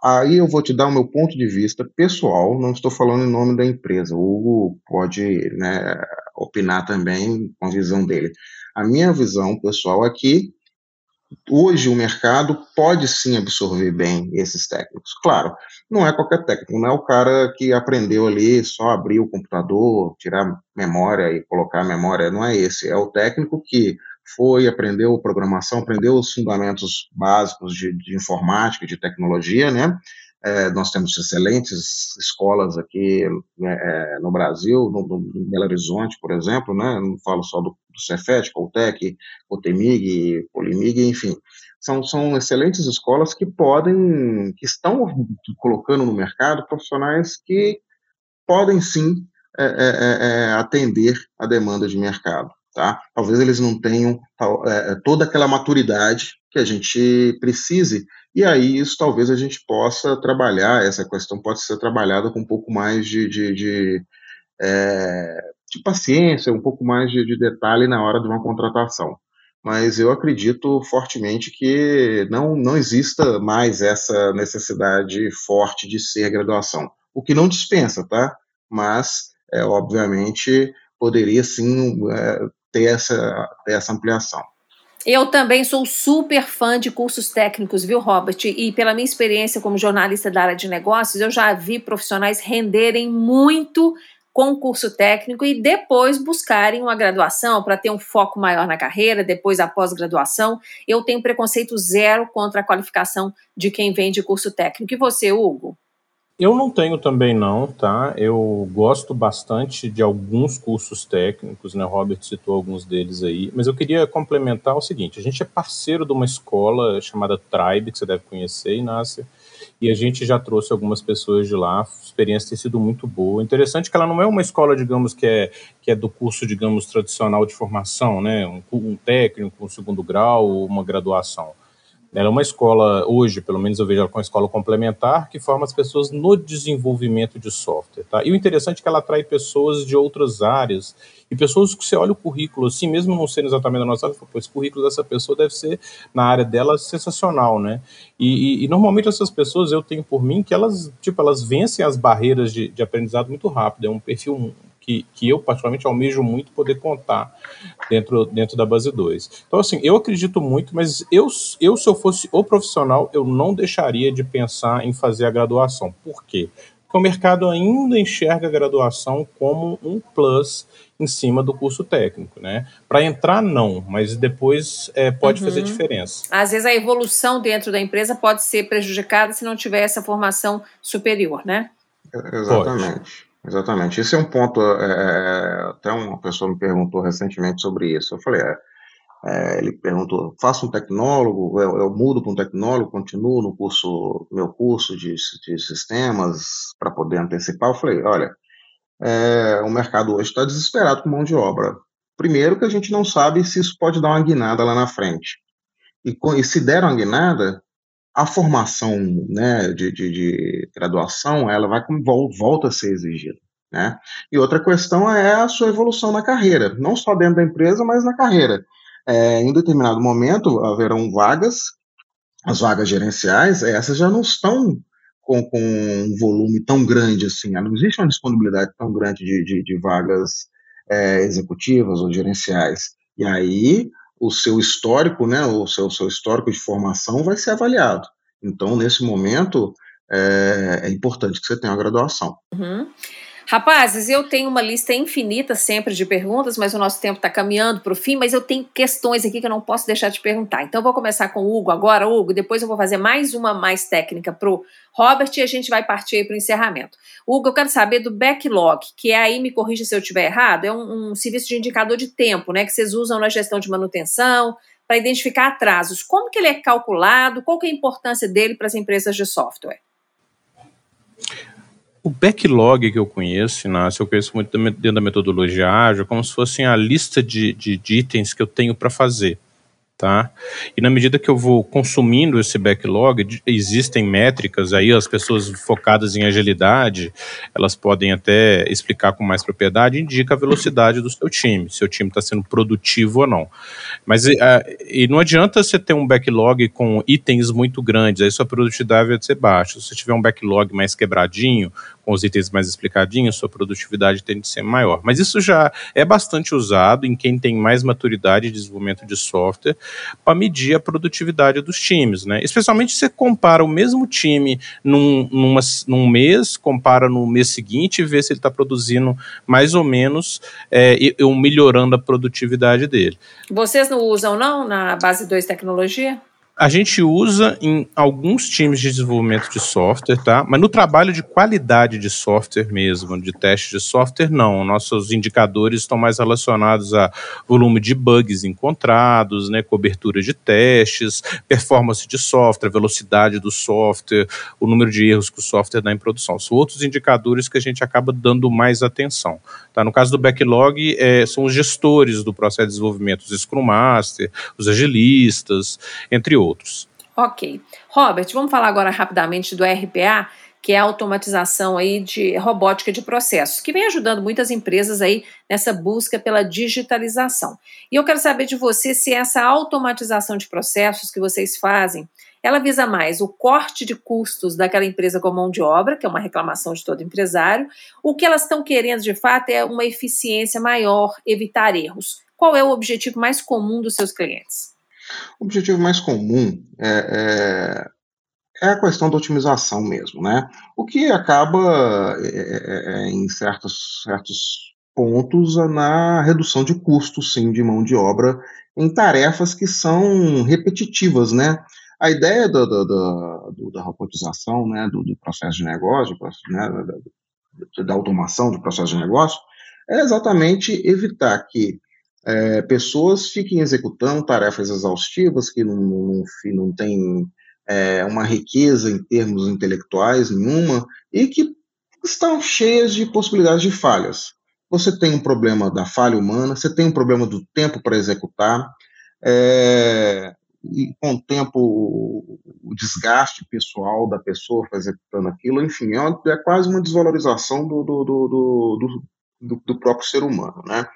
Aí eu vou te dar o meu ponto de vista pessoal, não estou falando em nome da empresa. O Hugo pode né, opinar também com a visão dele. A minha visão pessoal aqui hoje o mercado pode sim absorver bem esses técnicos. Claro, não é qualquer técnico, não é o cara que aprendeu ali só abrir o computador, tirar memória e colocar memória, não é esse. É o técnico que foi, aprendeu programação, aprendeu os fundamentos básicos de, de informática, de tecnologia, né? É, nós temos excelentes escolas aqui né, é, no Brasil, no, no, Belo Horizonte, por exemplo, né? não falo só do, do Cefet, Coltec, Cotemig, Polimig, enfim, são, são excelentes escolas que podem, que estão colocando no mercado profissionais que podem sim é, é, é, é atender a demanda de mercado. Tá? Talvez eles não tenham toda aquela maturidade que a gente precise e aí, isso talvez a gente possa trabalhar, essa questão pode ser trabalhada com um pouco mais de, de, de, é, de paciência, um pouco mais de, de, detalhe na hora de uma contratação. Mas eu acredito fortemente que não, não exista mais essa necessidade forte de ser graduação. O que não dispensa, tá? Mas, é, obviamente, poderia sim é, ter, essa, ter essa ampliação. Eu também sou super fã de cursos técnicos, viu, Robert? E pela minha experiência como jornalista da área de negócios, eu já vi profissionais renderem muito com o curso técnico e depois buscarem uma graduação para ter um foco maior na carreira, depois a pós-graduação. Eu tenho preconceito zero contra a qualificação de quem vem de curso técnico. E você, Hugo? Eu não tenho também não, tá? Eu gosto bastante de alguns cursos técnicos, né? O Robert citou alguns deles aí, mas eu queria complementar o seguinte: a gente é parceiro de uma escola chamada Tribe, que você deve conhecer, Inácia, e a gente já trouxe algumas pessoas de lá, a experiência tem sido muito boa. Interessante que ela não é uma escola, digamos, que é, que é do curso, digamos, tradicional de formação, né? Um, um técnico, um segundo grau, uma graduação ela é uma escola, hoje, pelo menos eu vejo ela como uma escola complementar, que forma as pessoas no desenvolvimento de software. Tá? E o interessante é que ela atrai pessoas de outras áreas, e pessoas que você olha o currículo, assim, mesmo não sendo exatamente da nossa área, pô, esse currículo dessa pessoa deve ser, na área dela, sensacional, né? E, e, e, normalmente essas pessoas, eu tenho por mim, que elas, tipo, elas vencem as barreiras de, de aprendizado muito rápido, é um perfil que, que eu particularmente almejo muito poder contar dentro, dentro da base 2. Então, assim, eu acredito muito, mas eu, eu, se eu fosse o profissional, eu não deixaria de pensar em fazer a graduação. Por quê? Porque o mercado ainda enxerga a graduação como um plus em cima do curso técnico, né? Para entrar, não, mas depois é, pode uhum. fazer diferença. Às vezes a evolução dentro da empresa pode ser prejudicada se não tiver essa formação superior, né? Exatamente. Pode. Exatamente. Esse é um ponto. É, é, até uma pessoa me perguntou recentemente sobre isso. Eu falei, é, é, ele perguntou: faço um tecnólogo? Eu, eu mudo para um tecnólogo? Continuo no curso, meu curso de, de sistemas para poder antecipar? Eu falei, olha, é, o mercado hoje está desesperado com mão de obra. Primeiro que a gente não sabe se isso pode dar uma guinada lá na frente. E, e se der uma guinada, a formação né, de, de, de, graduação ela vai volta a ser exigida. Né? E outra questão é a sua evolução na carreira, não só dentro da empresa, mas na carreira. É, em determinado momento haverão vagas, as vagas gerenciais, essas já não estão com, com um volume tão grande assim, não existe uma disponibilidade tão grande de, de, de vagas é, executivas ou gerenciais. E aí o seu histórico, né, o seu, seu histórico de formação vai ser avaliado. Então, nesse momento, é, é importante que você tenha uma graduação. Uhum. Rapazes, eu tenho uma lista infinita sempre de perguntas, mas o nosso tempo está caminhando para o fim, mas eu tenho questões aqui que eu não posso deixar de perguntar. Então, eu vou começar com o Hugo agora, Hugo, depois eu vou fazer mais uma mais técnica para o Robert e a gente vai partir para o encerramento. Hugo, eu quero saber do backlog, que é aí, me corrija se eu estiver errado, é um, um serviço de indicador de tempo, né, que vocês usam na gestão de manutenção, para identificar atrasos. Como que ele é calculado? Qual que é a importância dele para as empresas de software? O backlog que eu conheço, Inácio, eu conheço muito dentro da metodologia ágil, como se fosse a lista de, de, de itens que eu tenho para fazer tá? E na medida que eu vou consumindo esse backlog, existem métricas aí, as pessoas focadas em agilidade, elas podem até explicar com mais propriedade, indica a velocidade do seu time, se o time está sendo produtivo ou não. Mas e, a, e não adianta você ter um backlog com itens muito grandes, aí sua produtividade vai ser baixa. Se você tiver um backlog mais quebradinho, com os itens mais explicadinhos, sua produtividade tende a ser maior. Mas isso já é bastante usado em quem tem mais maturidade de desenvolvimento de software para medir a produtividade dos times, né? Especialmente se você compara o mesmo time num, numa, num mês, compara no mês seguinte e vê se ele está produzindo mais ou menos é, e, melhorando a produtividade dele. Vocês não usam não na base 2 tecnologia? A gente usa em alguns times de desenvolvimento de software, tá? Mas no trabalho de qualidade de software mesmo, de teste de software, não. Nossos indicadores estão mais relacionados a volume de bugs encontrados, né? Cobertura de testes, performance de software, velocidade do software, o número de erros que o software dá em produção. São outros indicadores que a gente acaba dando mais atenção. Tá? No caso do backlog, é, são os gestores do processo de desenvolvimento, os Scrum Master, os agilistas, entre outros. Ok. Robert, vamos falar agora rapidamente do RPA, que é a automatização aí de robótica de processos, que vem ajudando muitas empresas aí nessa busca pela digitalização. E eu quero saber de você se essa automatização de processos que vocês fazem ela visa mais o corte de custos daquela empresa com mão de obra, que é uma reclamação de todo empresário. O que elas estão querendo de fato é uma eficiência maior, evitar erros. Qual é o objetivo mais comum dos seus clientes? O objetivo mais comum é, é, é a questão da otimização mesmo, né? O que acaba é, é, é em certos, certos pontos na redução de custos, sim, de mão de obra em tarefas que são repetitivas, né? A ideia do, do, do, da robotização, né, do, processo de negócio, né, da, da, automação do processo de negócio, é exatamente evitar que é, pessoas fiquem executando tarefas exaustivas que não, não, não têm é, uma riqueza em termos intelectuais nenhuma e que estão cheias de possibilidades de falhas. Você tem um problema da falha humana, você tem um problema do tempo para executar, é, e com o tempo o desgaste pessoal da pessoa executando aquilo, enfim, é, é quase uma desvalorização do, do, do, do, do próprio ser humano, né?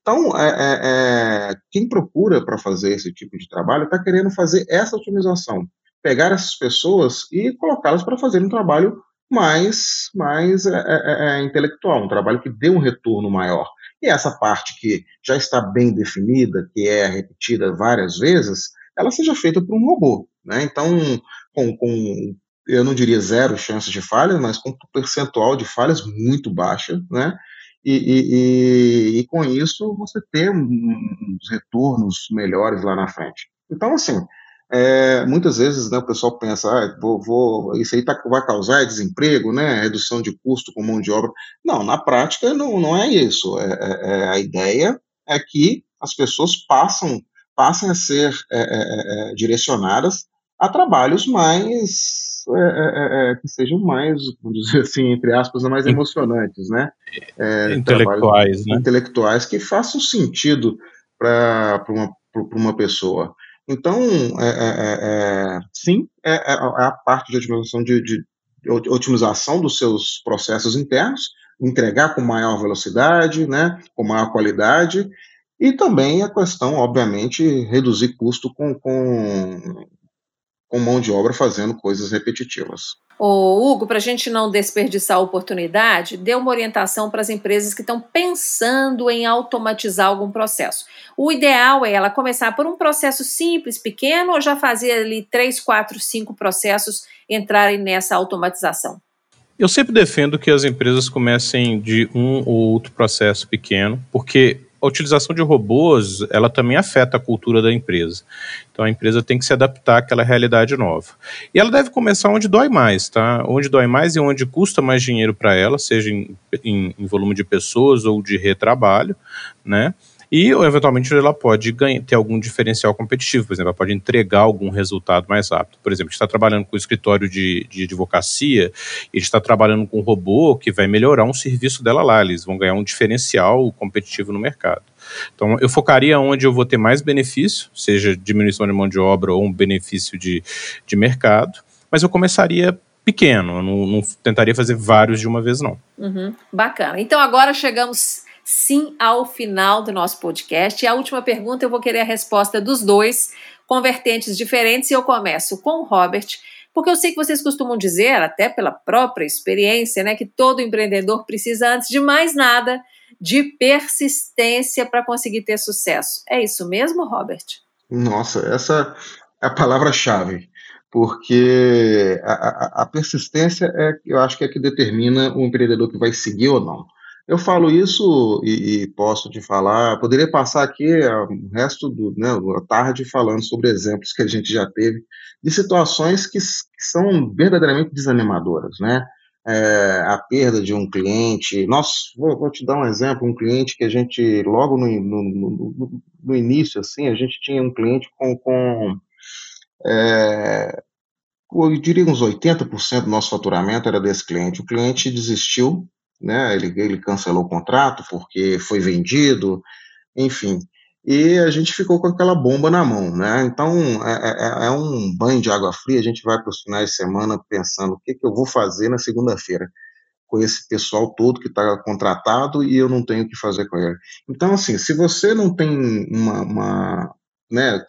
Então, é, é, é quem procura para fazer esse tipo de trabalho está querendo fazer essa otimização, pegar essas pessoas e colocá-las para fazer um trabalho mais, mais é, é, é, intelectual, um trabalho que dê um retorno maior. E essa parte que já está bem definida, que é repetida várias vezes, ela seja feita por um robô. Né? Então, com, com, eu não diria zero chances de falha, mas com um percentual de falhas muito baixa, né? E, e, e, e com isso você ter uns retornos melhores lá na frente. Então, assim, é, muitas vezes né, o pessoal pensa, ah, vou, vou, isso aí tá, vai causar desemprego, né, redução de custo com mão de obra. Não, na prática não, não é isso. É, é, é a ideia é que as pessoas passam passem a ser é, é, é, é, direcionadas a trabalhos mais é, é, é, que sejam mais, vamos dizer assim, entre aspas, mais emocionantes, né? É, intelectuais, né? Intelectuais que façam sentido para uma, uma pessoa. Então, é, sim, é, a parte de otimização de, de, de otimização dos seus processos internos, entregar com maior velocidade, né, com maior qualidade, e também a questão, obviamente, reduzir custo com, com, com mão de obra fazendo coisas repetitivas. Ô, Hugo, para a gente não desperdiçar a oportunidade, dê uma orientação para as empresas que estão pensando em automatizar algum processo. O ideal é ela começar por um processo simples, pequeno, ou já fazer ali três, quatro, cinco processos entrarem nessa automatização? Eu sempre defendo que as empresas comecem de um ou outro processo pequeno, porque a utilização de robôs, ela também afeta a cultura da empresa. Então a empresa tem que se adaptar àquela realidade nova. E ela deve começar onde dói mais, tá? Onde dói mais e onde custa mais dinheiro para ela, seja em, em, em volume de pessoas ou de retrabalho, né? E, eventualmente, ela pode ganhar, ter algum diferencial competitivo, por exemplo, ela pode entregar algum resultado mais rápido. Por exemplo, a gente está trabalhando com o escritório de, de advocacia, e está trabalhando com um robô que vai melhorar um serviço dela lá, eles vão ganhar um diferencial competitivo no mercado. Então, eu focaria onde eu vou ter mais benefício, seja diminuição de mão de obra ou um benefício de, de mercado, mas eu começaria pequeno, eu não, não tentaria fazer vários de uma vez, não. Uhum, bacana. Então, agora chegamos sim ao final do nosso podcast. E a última pergunta eu vou querer a resposta dos dois, com vertentes diferentes, e eu começo com o Robert, porque eu sei que vocês costumam dizer, até pela própria experiência, né, que todo empreendedor precisa, antes de mais nada, de persistência para conseguir ter sucesso. É isso mesmo, Robert? Nossa, essa é a palavra-chave porque a, a, a, persistência é, eu acho que é que determina o empreendedor que vai seguir ou não. Eu falo isso e, e, posso te falar, poderia passar aqui o resto do, né, da tarde falando sobre exemplos que a gente já teve de situações que, que são verdadeiramente desanimadoras, né? É, a perda de um cliente. Nós, vou, vou, te dar um exemplo, um cliente que a gente, logo no, no, no, no início, assim, a gente tinha um cliente com, com é, eu diria uns 80% do nosso faturamento era desse cliente. O cliente desistiu né? Ele, ele cancelou o contrato porque foi vendido, enfim. E a gente ficou com aquela bomba na mão, né? Então é, é, é um banho de água fria. A gente vai para os finais de semana pensando o que, que eu vou fazer na segunda-feira com esse pessoal todo que está contratado e eu não tenho o que fazer com ele. Então, assim, se você não tem uma, uma né,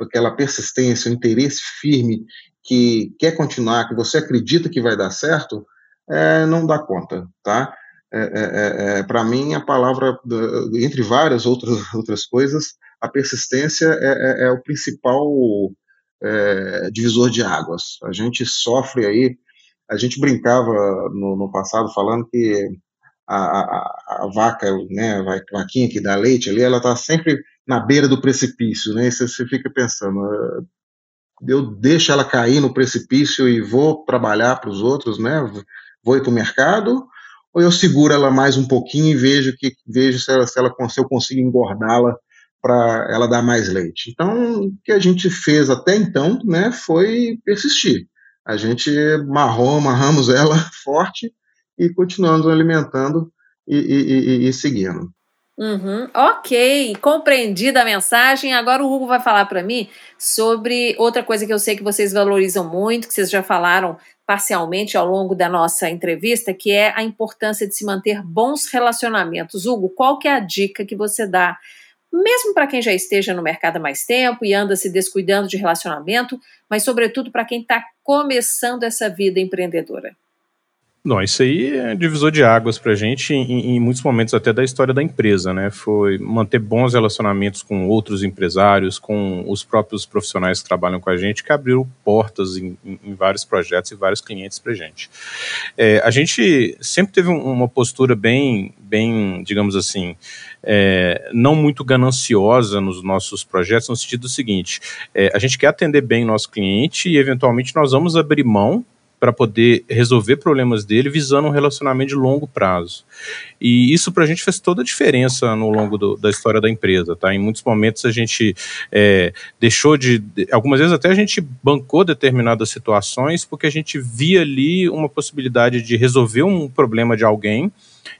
aquela persistência, um interesse firme que quer continuar, que você acredita que vai dar certo, é, não dá conta, tá? É, é, é, é Para mim, a palavra, entre várias outras, outras coisas, a persistência é, é o principal divisor de águas. A gente sofre aí, a gente brincava no, no passado falando que a, a, a, vaca, né, a vaquinha que dá leite ali, ela está sempre na beira do precipício, né? Você, você fica pensando, eu deixo ela cair no precipício e vou trabalhar para os outros, né? Vou ir para o mercado, ou eu seguro ela mais um pouquinho e vejo que vejo se, ela, se, ela, se eu consigo engordá-la para ela dar mais leite. Então, o que a gente fez até então, né, foi persistir. A gente marrou, amarramos ela forte e continuamos alimentando e, e, e, e seguindo. Uhum, ok, compreendida a mensagem. Agora o Hugo vai falar para mim sobre outra coisa que eu sei que vocês valorizam muito, que vocês já falaram parcialmente ao longo da nossa entrevista, que é a importância de se manter bons relacionamentos. Hugo, qual que é a dica que você dá, mesmo para quem já esteja no mercado há mais tempo e anda se descuidando de relacionamento, mas sobretudo para quem está começando essa vida empreendedora? Não, isso aí é divisor de águas para a gente em, em, muitos momentos até da história da empresa, né? Foi manter bons relacionamentos com outros empresários, com os próprios profissionais que trabalham com a gente, que abriram portas em, em, vários projetos e vários clientes para a gente. É, a gente sempre teve uma postura bem, bem, digamos assim, é, não muito gananciosa nos nossos projetos, no sentido seguinte: é, a gente quer atender bem nosso cliente e eventualmente nós vamos abrir mão para poder resolver problemas dele visando um relacionamento de longo prazo. E isso para a gente fez toda a diferença no longo do, da história da empresa, tá? Em muitos momentos a gente é, deixou de, algumas vezes até a gente bancou determinadas situações porque a gente via ali uma possibilidade de resolver um problema de alguém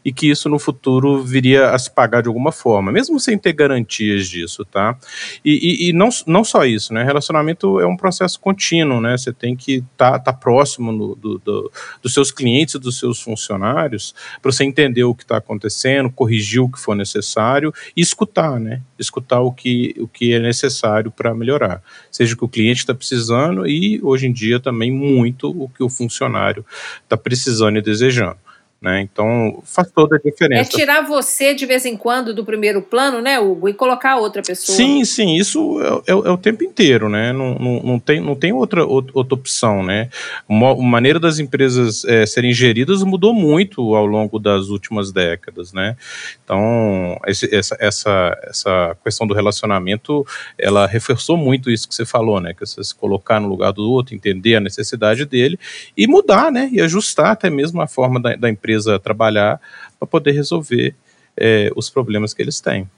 e que isso no futuro viria a se pagar de alguma forma, mesmo sem ter garantias disso, tá? E, e, e não, não só isso, né? Relacionamento é um processo contínuo, né? Você tem que estar tá, tá próximo no, do, do, dos seus clientes e dos seus funcionários para você entender o que está acontecendo, corrigir o que for necessário e escutar, né? Escutar o que, o que é necessário para melhorar, seja o que o cliente está precisando e hoje em dia também muito o que o funcionário está precisando e desejando. Né? Então faz toda a diferença. É tirar você de vez em quando do primeiro plano, né, Hugo, e colocar outra pessoa. Sim, sim, isso é, é, é o tempo inteiro, né? Não, não, não, tem, não tem outra, outra opção, né? Uma, a maneira das empresas é, serem geridas mudou muito ao longo das últimas décadas, né? Então esse, essa, essa, essa questão do relacionamento, ela reforçou muito isso que você falou, né? Que você se colocar no lugar do outro, entender a necessidade dele e mudar, né? E ajustar até mesmo a forma da, da empresa empresa trabalhar para poder resolver é, os problemas que eles têm.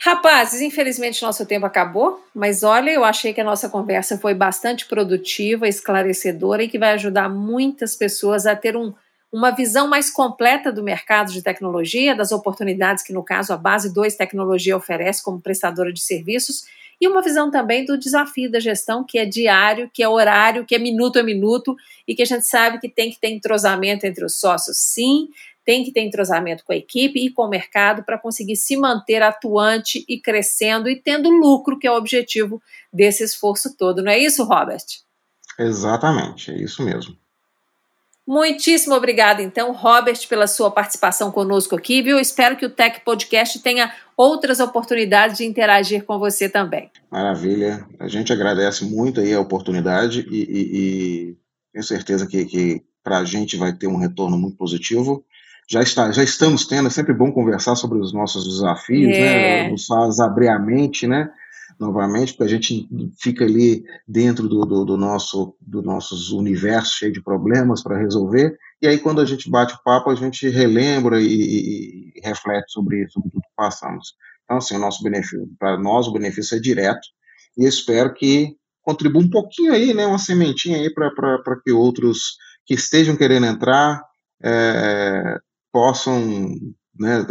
Rapazes, infelizmente nosso tempo acabou, mas olha, eu achei que a nossa conversa foi bastante produtiva, esclarecedora e que vai ajudar muitas pessoas a ter um, uma visão mais completa do mercado de tecnologia, das oportunidades que, no caso, a Base 2 Tecnologia oferece como prestadora de serviços e uma visão também do desafio da gestão, que é diário, que é horário, que é minuto a minuto, e que a gente sabe que tem que ter entrosamento entre os sócios, sim, tem que ter entrosamento com a equipe e com o mercado para conseguir se manter atuante e crescendo e tendo lucro, que é o objetivo desse esforço todo. Não é isso, Robert? Exatamente, é isso mesmo. Muitíssimo obrigada, então, Robert, pela sua participação conosco aqui, viu? Espero que o Tech Podcast tenha outras oportunidades de interagir com você também. Maravilha. A gente agradece muito aí a oportunidade e, e, e tenho certeza que, que para a gente vai ter um retorno muito positivo. Já, está, já estamos tendo, é sempre bom conversar sobre os nossos desafios, né? É. Nos faz abrir a mente, né? Novamente, porque a gente fica ali dentro do, do, do nosso do nossos universos cheio de problemas para resolver, e aí quando a gente bate o papo, a gente relembra e, e, e reflete sobre, sobre tudo que passamos. Então, assim, o nosso benefício, para nós o benefício é direto, e espero que contribua um pouquinho aí, né, uma sementinha aí para que outros que estejam querendo entrar é, possam né,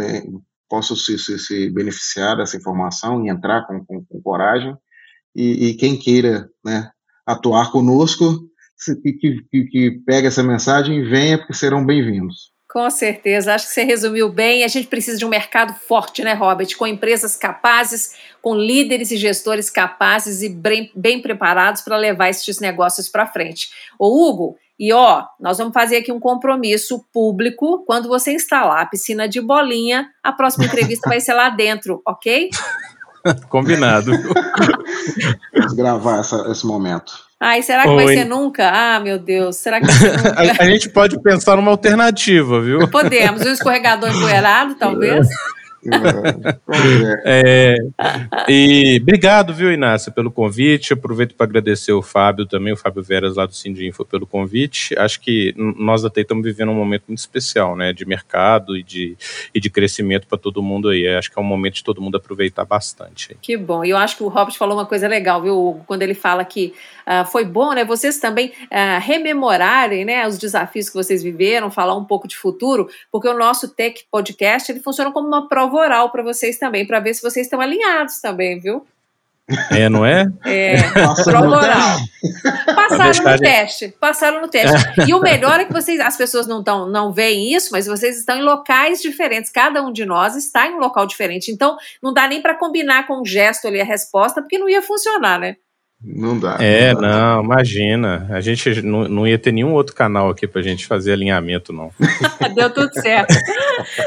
possam se, se, se, beneficiar dessa informação e entrar com, com, com coragem. E, e, quem queira né, atuar conosco, que, que, que pegue essa mensagem e venha, porque serão bem-vindos. Com certeza, acho que você resumiu bem. A gente precisa de um mercado forte, né, Robert? Com empresas capazes, com líderes e gestores capazes e bem, bem preparados para levar esses negócios para frente. Ô, Hugo, e ó, nós vamos fazer aqui um compromisso público. Quando você instalar a piscina de bolinha, a próxima entrevista vai ser lá dentro, ok? Combinado. Vamos gravar essa, esse momento. Ai, será que Oi. vai ser nunca? Ah, meu Deus, será que vai ser nunca? a, a gente pode pensar numa alternativa, viu? Podemos. Um escorregador empoeirado, talvez. É, e obrigado, viu, Inácio, pelo convite. Aproveito para agradecer o Fábio também, o Fábio Veras lá do Sindinfo pelo convite. Acho que nós TEI estamos vivendo um momento muito especial, né, de mercado e de, e de crescimento para todo mundo aí. Acho que é um momento de todo mundo aproveitar bastante. Que bom. E eu acho que o Robert falou uma coisa legal, viu, Hugo, quando ele fala que uh, foi bom, né, vocês também uh, rememorarem, né, os desafios que vocês viveram, falar um pouco de futuro, porque o nosso Tech Podcast, ele funciona como uma prova prova oral para vocês também, para ver se vocês estão alinhados também, viu? É, não é? É, prova oral. Passaram no teste. Passaram no teste. E o melhor é que vocês, as pessoas não tão, não veem isso, mas vocês estão em locais diferentes. Cada um de nós está em um local diferente. Então, não dá nem para combinar com um gesto ali a resposta, porque não ia funcionar, né? Não dá. É, não, dá. não, imagina. A gente não, não ia ter nenhum outro canal aqui pra gente fazer alinhamento, não. Deu tudo certo.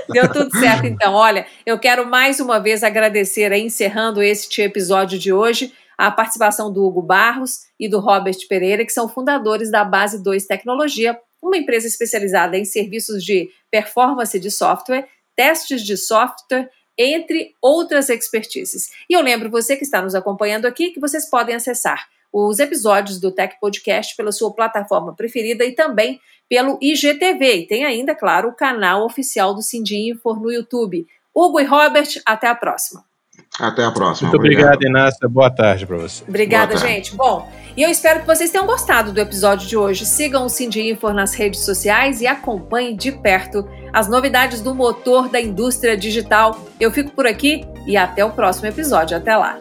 Deu tudo certo, então. Olha, eu quero mais uma vez agradecer, aí, encerrando este episódio de hoje, a participação do Hugo Barros e do Robert Pereira, que são fundadores da Base 2 Tecnologia, uma empresa especializada em serviços de performance de software, testes de software entre outras expertises. E eu lembro você que está nos acompanhando aqui que vocês podem acessar os episódios do Tech Podcast pela sua plataforma preferida e também pelo IGTV. E tem ainda, claro, o canal oficial do Cindy Infor no YouTube. Hugo e Robert, até a próxima. Até a próxima. Muito obrigado, obrigado Inácia. Boa tarde para você. Obrigada, gente. Bom, e eu espero que vocês tenham gostado do episódio de hoje. Sigam o Cindy Infor nas redes sociais e acompanhem de perto as novidades do motor da indústria digital. Eu fico por aqui e até o próximo episódio. Até lá.